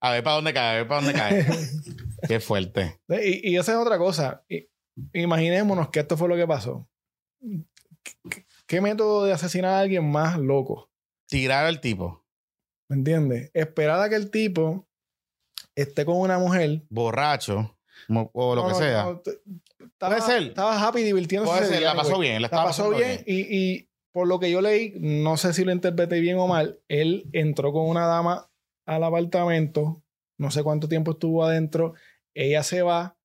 A ver para dónde cae, a ver para dónde cae. Qué fuerte. Y, y esa es otra cosa. Imaginémonos que esto fue lo que pasó. ¿Qué, qué método de asesinar a alguien más loco? Tirar al tipo, ¿Me entiendes? Esperar a que el tipo esté con una mujer. borracho o lo No, que sea. no, estaba, Puede ser. Estaba happy divirtiéndose. Puede ser, día, la pasó güey. bien. La, pasó bien y, y por lo que yo leí, no sé si lo interpreté bien o mal, él entró con una dama al apartamento, no sé cuánto tiempo estuvo adentro, ella se va.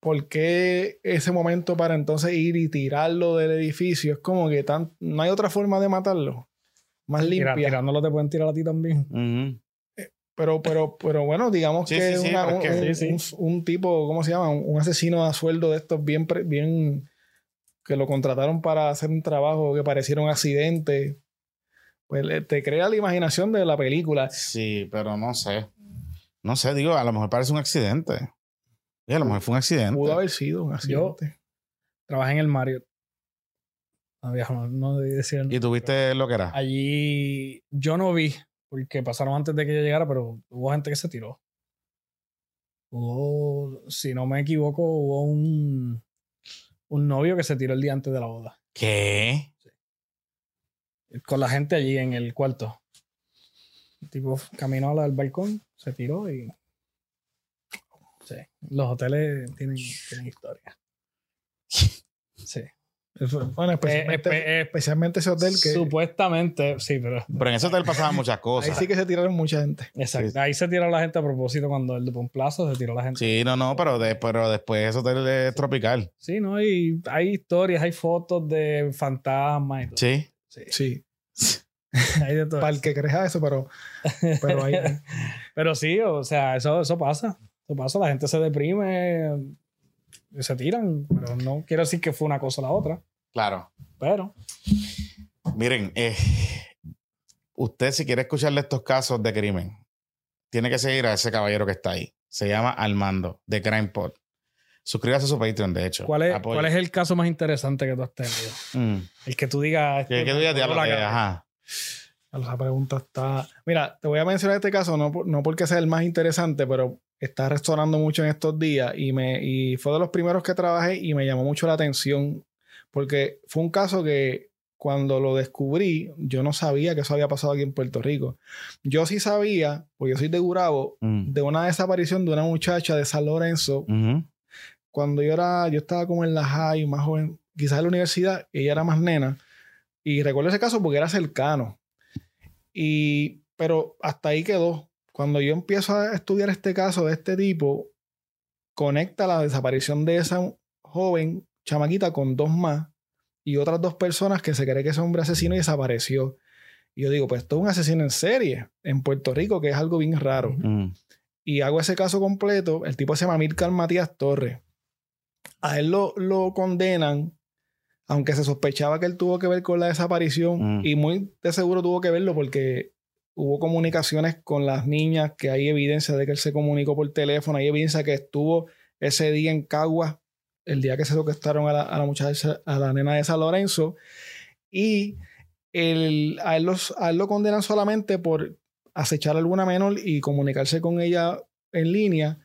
¿Por qué ese momento para entonces ir y tirarlo del edificio? Es como que tan, no hay otra forma de matarlo. Más Tira- limpia. tirándolo te pueden tirar a ti también. Ujú. Pero, pero, pero bueno, digamos Sí, que, sí, una- un, tipo, ¿cómo se llama? Un, un asesino a sueldo de estos bien, bien que lo contrataron para hacer un trabajo que pareciera un accidente. Pues te crea la imaginación de la película. Sí, pero no sé. No sé, digo, a lo mejor parece un accidente. Sí, a lo mejor fue un accidente. Pudo haber sido un accidente. Trabajé en el Marriott. No, viejo, no, no debí decir el ¿Y tuviste lo que era? Allí yo no vi, porque pasaron antes de que yo llegara, pero hubo gente que se tiró. Hubo, si no me equivoco, hubo un, un novio que se tiró el día antes de la boda. ¿Qué? Con la gente allí en el cuarto. El tipo caminó al balcón, se tiró y. Sí. Los hoteles tienen, tienen historia. Sí. Bueno, especialmente, Eh, espe- especialmente ese hotel que Supuestamente, sí, pero. Pero en ese hotel pasaban muchas ahí cosas. sí que se tiraron mucha gente. Exacto. Sí. Ahí se tiró la gente a propósito cuando el de un plazo se tiró la gente. Sí, no, no, pero, de- pero después ese hotel es tropical. Sí, ¿no? Y hay historias, hay fotos de fantasmas y todo. Sí. Sí. Sí. Hay de todo. Para el que creja eso, pero, pero ahí, Pero sí, o sea, eso, eso pasa. Eso pasa, la gente se deprime se tiran. Pero no quiero decir que fue una cosa o la otra. Claro. Pero, Miren, eh, usted si quiere escucharle estos casos de crimen, tiene que seguir a ese caballero que está ahí. Se llama Armando, de Crime Pod. Suscríbase a su Patreon, de hecho. ¿cuál es. ¿cuál es el caso más interesante que tú has tenido? Mm. El que tú digas. Este, que tú ya te la de- cabeza. ajá. esa pregunta está. Mira, te voy a mencionar este caso, no, no porque sea el más interesante, pero está resonando mucho en estos días y, me, y fue de los primeros que trabajé y me llamó mucho la atención porque fue un caso que cuando lo descubrí, yo no sabía que eso había pasado aquí en Puerto Rico. Yo sí sabía, porque yo soy de Gurabo, Mm. de una desaparición de una muchacha de San Lorenzo cuando yo era, yo estaba como en la high, más joven, quizás en la universidad, ella era más nena. Y recuerdo ese caso porque era cercano. Y, pero hasta ahí quedó. Cuando yo empiezo a estudiar este caso de este tipo, conecta la desaparición de esa joven chamaquita con dos más y otras dos personas que se cree que ese hombre asesino y desapareció. Y yo digo, pues esto es un asesino en serie en Puerto Rico, que es algo bien raro Mm. y hago ese caso completo. El tipo se llama Mirka Matías Torres. A él lo, lo condenan, aunque se sospechaba que él tuvo que ver con la desaparición Mm. y muy de seguro tuvo que verlo porque hubo comunicaciones con las niñas, que hay evidencia de que él se comunicó por teléfono, hay evidencia que estuvo ese día en Cagua, el día que se secuestraron a la, a la muchacha, a la nena de San Lorenzo, y el- a, él los- a él lo condenan solamente por acechar a alguna menor y comunicarse con ella en línea,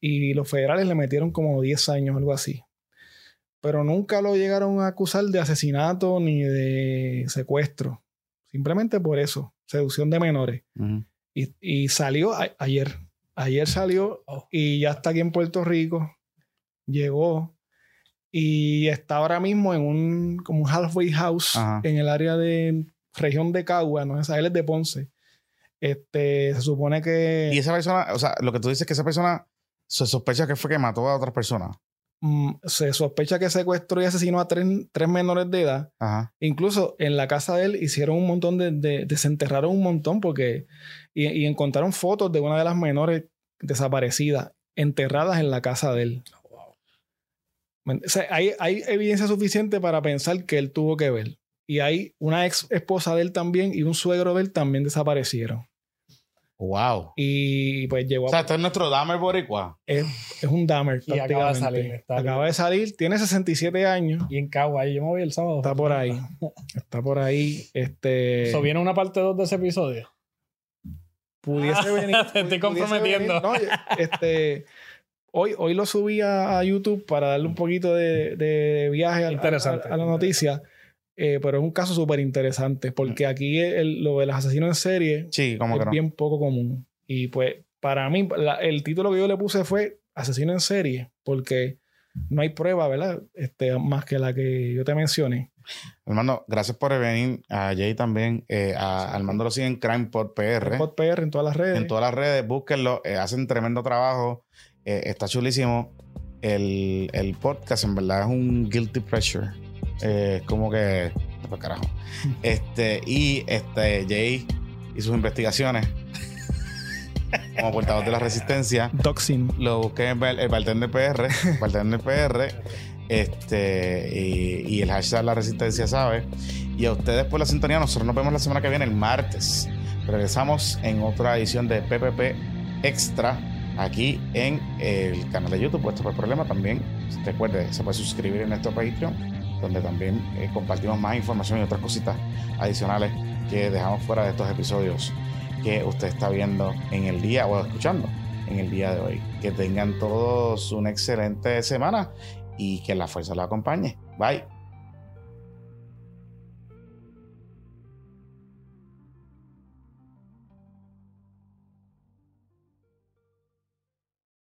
y los federales le metieron como 10 años, algo así. Pero nunca lo llegaron a acusar de asesinato ni de secuestro. Simplemente por eso, seducción de menores. Y, y salió a- ayer. Ayer salió Oh. y ya está aquí en Puerto Rico. Llegó y está ahora mismo en un, como un halfway house Ajá. en el área de región de Cagua, no es él es de Ponce. Este, se supone que Y esa persona, o sea, lo que tú dices es que esa persona se sospecha que fue que mató a otras personas. Mm, se sospecha que secuestró y asesinó a tres, tres menores de edad. Ajá. Incluso en la casa de él hicieron un montón de, de- desenterraron un montón porque y, y encontraron fotos de una de las menores desaparecidas enterradas en la casa de él. O sea, hay, hay evidencia suficiente para pensar que él tuvo que ver. Y hay una ex esposa de él también y un suegro de él también desaparecieron. Wow. Y pues llegó O a sea, este es nuestro Dahmer Boricua. es, es un Dahmer. Y acaba de salir, está acaba de salir, tiene 67 años. Y en Cagua, ahí yo me voy el sábado. Está por ahí. Está por ahí. Este. ¿So viene una parte 2 de ese episodio? pudiese venir. te estoy comprometiendo. No, este, hoy, hoy lo subí a, YouTube para darle un poquito de, de viaje a, a- a la noticia. Eh, pero es un caso súper interesante porque aquí el- lo del asesino en serie Sí, como que es no. bien poco común. Y pues para mí la- el título que yo le puse fue asesino en serie porque no hay prueba, ¿verdad? Este, más que la que yo te mencioné. Hermano, gracias por venir. A Jay también. Eh, a Armando lo siguen en CrimePod PR. Pod PR en todas las redes. En todas las redes, búsquenlo. eh, hacen tremendo trabajo. eh, está chulísimo. El, el podcast, en verdad, es un guilty pleasure. Eh, como que. Pues carajo. Este, y este, Jay y sus investigaciones. como portavoz de la resistencia. Doxing. Lo busqué en el, el Bartender PR. Bartender PR. Este, y, y el hashtag La Resistencia sabe. Y a ustedes por la sintonía, nosotros nos vemos la semana que viene, el martes. Regresamos en otra edición de PPP Extra aquí en el canal de YouTube, puesto por problema. También, recuerde, se puede suscribir en nuestro Patreon, donde también eh, compartimos más información y otras cositas adicionales que dejamos fuera de estos episodios que usted está viendo en el día o escuchando en el día de hoy. Que tengan todos una excelente semana y que la fuerza los acompañe. Bye.